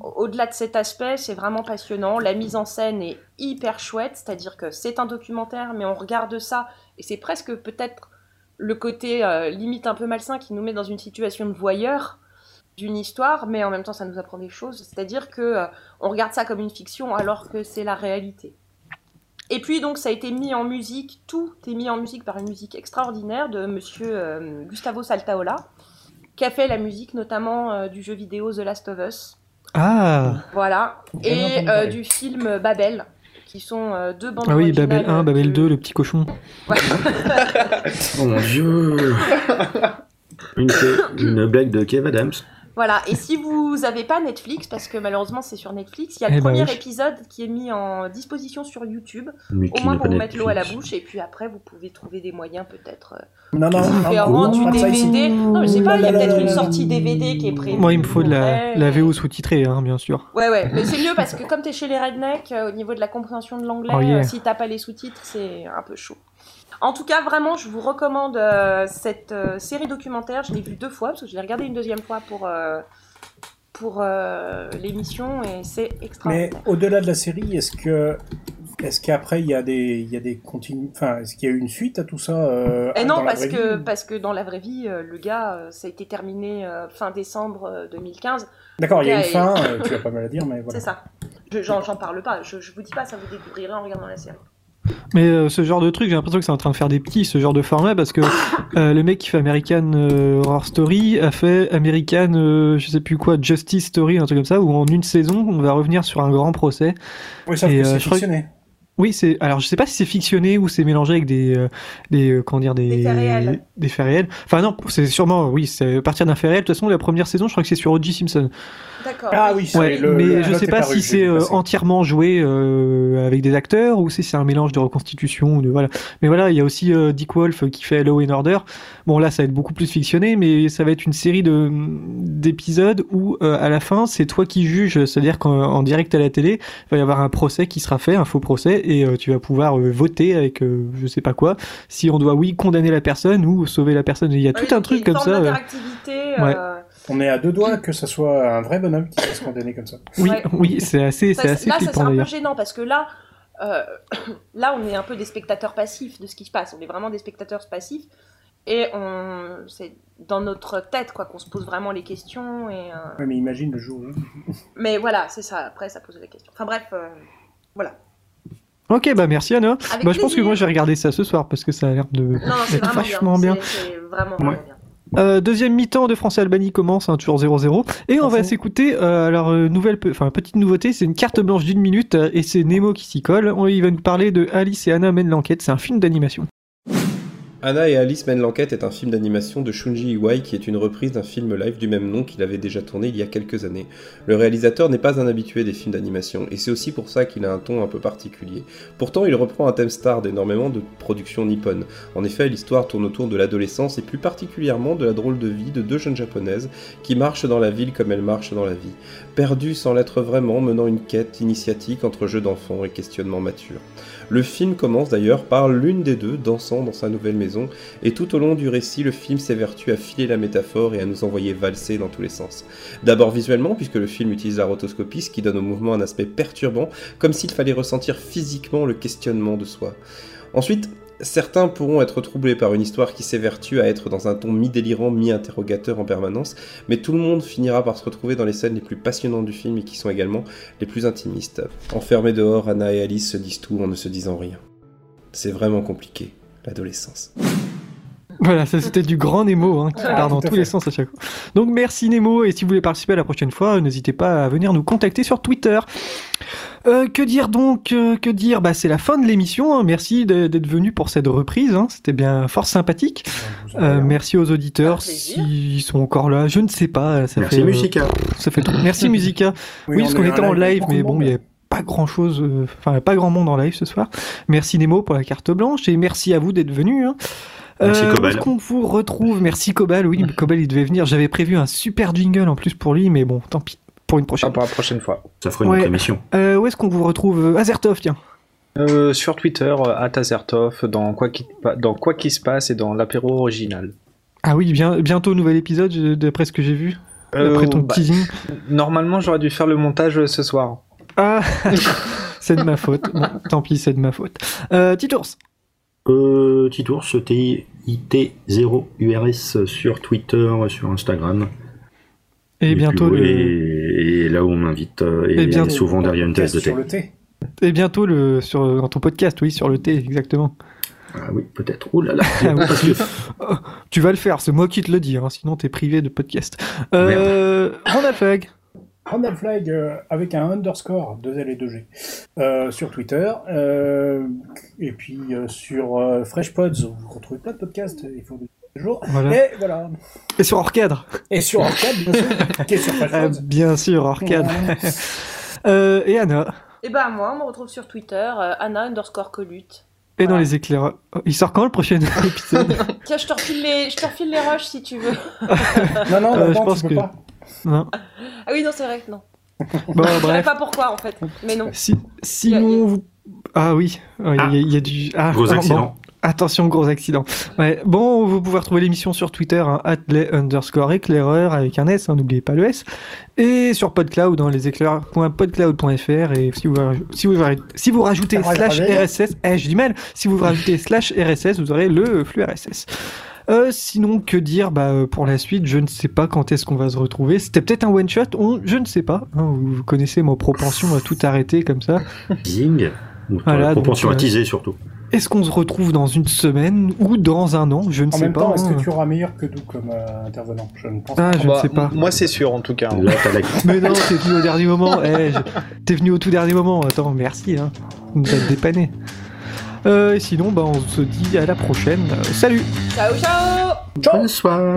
au-delà de cet aspect, c'est vraiment passionnant. La mise en scène est hyper chouette, c'est-à-dire que c'est un documentaire, mais on regarde ça et c'est presque peut-être le côté limite un peu malsain qui nous met dans une situation de voyeur d'une histoire, mais en même temps ça nous apprend des choses. C'est-à-dire que euh, on regarde ça comme une fiction alors que c'est la réalité. Et puis donc ça a été mis en musique, tout est mis en musique par une musique extraordinaire de Monsieur euh, Gustavo Saltaola, qui a fait la musique notamment euh, du jeu vidéo The Last of Us. Ah. Voilà. Et du film Babel, qui sont deux bandes Ah oui, Babel 1, Babel 2, le petit cochon. oh mon dieu une, une blague de Kev Adams. Voilà, et si vous n'avez pas Netflix, parce que malheureusement c'est sur Netflix, il y a le eh ben premier épisode qui est mis en disposition sur YouTube, au moins pour vous mettre l'eau à la bouche, et puis après vous pouvez trouver des moyens peut-être euh, non, non, différents du DVD. Non, je sais pas, il y a peut-être une sortie DVD qui est prévue. Moi il me faut de la, la VO sous-titrée, hein, bien sûr. Ouais, ouais, mais c'est mieux parce que comme tu es chez les rednecks, euh, au niveau de la compréhension de l'anglais, oh, yeah. euh, si t'as pas les sous-titres, c'est un peu chaud. En tout cas, vraiment, je vous recommande euh, cette euh, série documentaire. Je l'ai vue deux fois parce que je l'ai regardée une deuxième fois pour euh, pour l'émission et c'est extraordinaire. Mais au-delà de la série, est-ce que est-ce qu'après il y a des il y a des continu... enfin est-ce qu'il y a eu une suite à tout ça Et Non, parce que parce que dans la vraie vie, le gars, ça a été terminé fin décembre 2015. D'accord, il y a une fin. tu vas pas me la dire, mais voilà. C'est ça. J'en parle pas. Je, je vous dis pas, ça vous découvrirez en regardant la série. Mais euh, ce genre de truc, j'ai l'impression que c'est en train de faire des petits, ce genre de format, parce que euh, le mec qui fait American euh, Horror Story a fait American, je sais plus quoi, Justice Story, un truc comme ça, où en une saison, on va revenir sur un grand procès. Oui, ça que c'est. Oui, c'est alors je sais pas si c'est fictionné ou c'est mélangé avec des des comment dire des des faits réels. Des faits réels. Enfin non, c'est sûrement oui, c'est à partir d'un fait réel. De toute façon, la première saison, je crois que c'est sur O.J. Simpson. Ah oui, ouais, mais je sais pas si c'est euh, entièrement joué euh, avec des acteurs ou si c'est un mélange de reconstitution. De, voilà. Mais voilà, il y a aussi euh, Dick Wolf qui fait Law and Order. Bon là, ça va être beaucoup plus fictionné, mais ça va être une série de d'épisodes où à la fin, c'est toi qui juges, c'est-à-dire qu'en direct à la télé, il va y avoir un procès qui sera fait, un faux procès, et tu vas pouvoir voter avec je sais pas quoi, si on doit oui condamner la personne ou sauver la personne. Il y a tout un truc comme ça. Ouais. On est à deux doigts que ça soit un vrai bonhomme qui se condamner comme ça. Oui, oui, c'est assez, c'est assez Là, c'est un peu gênant parce que là, euh, là, on est un peu des spectateurs passifs de ce qui se passe. On est vraiment des spectateurs passifs. Et on, c'est dans notre tête quoi qu'on se pose vraiment les questions. Et, euh, mais imagine le jour. mais voilà, c'est ça. Après, ça pose des questions. Enfin bref, euh, voilà. Ok, bah merci Anna. bah, je pense que moi j'ai regardé ça ce soir parce que ça a l'air de non, vachement bien. C'est, vraiment, vraiment bien. Euh, deuxième mi-temps de France-Albanie commence, hein, toujours 0-0. Et on va s'écouter, euh, alors, euh, nouvelle, enfin, petite nouveauté, c'est une carte blanche d'une minute, et c'est Nemo qui s'y colle. il va nous parler de Alice et Anna mènent l'enquête, c'est un film d'animation. Anna et Alice mènent l'enquête est un film d'animation de Shunji Iwai qui est une reprise d'un film live du même nom qu'il avait déjà tourné il y a quelques années. Le réalisateur n'est pas un habitué des films d'animation et c'est aussi pour ça qu'il a un ton un peu particulier. Pourtant, il reprend un thème star d'énormément de productions nippones. En effet, l'histoire tourne autour de l'adolescence et plus particulièrement de la drôle de vie de deux jeunes japonaises qui marchent dans la ville comme elles marchent dans la vie, perdues sans l'être vraiment, menant une quête initiatique entre jeux d'enfants et questionnements matures. Le film commence d'ailleurs par l'une des deux dansant dans sa nouvelle maison, et tout au long du récit, le film s'évertue à filer la métaphore et à nous envoyer valser dans tous les sens. D'abord visuellement, puisque le film utilise la rotoscopie, ce qui donne au mouvement un aspect perturbant, comme s'il fallait ressentir physiquement le questionnement de soi. Ensuite, Certains pourront être troublés par une histoire qui s'évertue à être dans un ton mi-délirant, mi-interrogateur en permanence, mais tout le monde finira par se retrouver dans les scènes les plus passionnantes du film et qui sont également les plus intimistes. Enfermés dehors, Anna et Alice se disent tout en ne se disant rien. C'est vraiment compliqué, l'adolescence. Voilà, ça c'était du grand Nemo hein, qui part dans tous les sens à chaque fois. Donc merci Nemo et si vous voulez participer à la prochaine fois, n'hésitez pas à venir nous contacter sur Twitter. Euh, que dire donc euh, Que dire? Bah c'est la fin de l'émission. Hein. Merci d'être venu pour cette reprise. Hein. C'était bien fort sympathique. Euh, merci aux auditeurs s'ils sont encore là. Je ne sais pas. Ça merci Musica. Ça fait trop. Merci Musica. Oui, parce qu'on était en live, mais bon, il y avait pas grand chose, enfin pas grand monde en live ce soir. Merci Nemo pour la carte blanche et merci à vous d'être venu. Hein. Merci euh, Cobal. Qu'on vous retrouve? Merci Cobal. Oui, Cobal, il devait venir. J'avais prévu un super jingle en plus pour lui, mais bon, tant pis. Pour une prochaine. Ah, pour la prochaine fois. Ça fera une autre émission. Euh, où est-ce qu'on vous retrouve? Azertov, tiens. Euh, sur Twitter, at Azertov, dans quoi qui, dans quoi qui se passe et dans l'apéro original. Ah oui, bien, bientôt nouvel épisode, d'après ce que j'ai vu. Après ton bah, teasing. Normalement, j'aurais dû faire le montage ce soir. Ah, c'est de ma faute. tant pis, c'est de ma faute. Euh, Titours. Petit tour, ce TIT0URS sur Twitter, sur Instagram. Et, bientôt le... et, là où on m'invite, euh, et, souvent derrière une thèse de thé. Et bientôt le, sur, dans ton podcast, oui, sur le thé, exactement. Ah oui, peut-être. Oh là là. Oh, tu vas le faire, c'est moi qui te le dis, hein, sinon t'es privé de podcast. Euh, Ronald Randall Flag avec un underscore 2L et 2G sur Twitter. et puis sur FreshPods, vous retrouvez plein de podcasts. Il faut Et voilà. Et sur Orcadre. Et sur Orcadre, bien sûr. sur bien sûr, Orcadre. et Anna. Et ben moi, on me retrouve sur Twitter, Anna underscore Colute. Et dans les éclairs. Il sort quand le prochain épisode Tiens, je te refile les, je te refile les rushs si tu veux. non, non, euh, je pense que... pas. Non. Ah oui, non, c'est vrai que non. Bon, je bref. pas pourquoi en fait, mais non. Si, sinon, vous... Ah oui, il y, a, il y, a du. Ah, Gros accident. Attention, gros accident. Ouais. Bon, vous pouvez retrouver l'émission sur Twitter, hein, underscore éclaireur avec un S, hein, n'oubliez pas le S. Et sur PodCloud, dans les éclaireurs.podcloud.fr. Et si vous, si vous, si vous rajoutez slash RSS, eh, je dis mal, si vous rajoutez slash RSS, vous aurez le flux RSS. Euh, sinon, que dire bah, euh, pour la suite Je ne sais pas quand est-ce qu'on va se retrouver. C'était peut-être un one-shot, je ne sais pas. Hein, vous connaissez ma propension à tout arrêter comme ça. Zing voilà, propension à euh, teaser surtout. Est-ce qu'on se retrouve dans une semaine ou dans un an? Je ne sais pas. En même temps, est-ce que tu auras meilleur que nous comme euh, intervenant? Je ne pense ah, pas. Je ne sais pas. Moi, c'est sûr en tout cas. Mais non, t'es venu au dernier moment. Eh, t'es venu au tout dernier moment. Attends, merci. Hein. Vous nous avez dépanné. Euh, et sinon, bah, on se dit à la prochaine. salut Ciao, ciao Bonsoir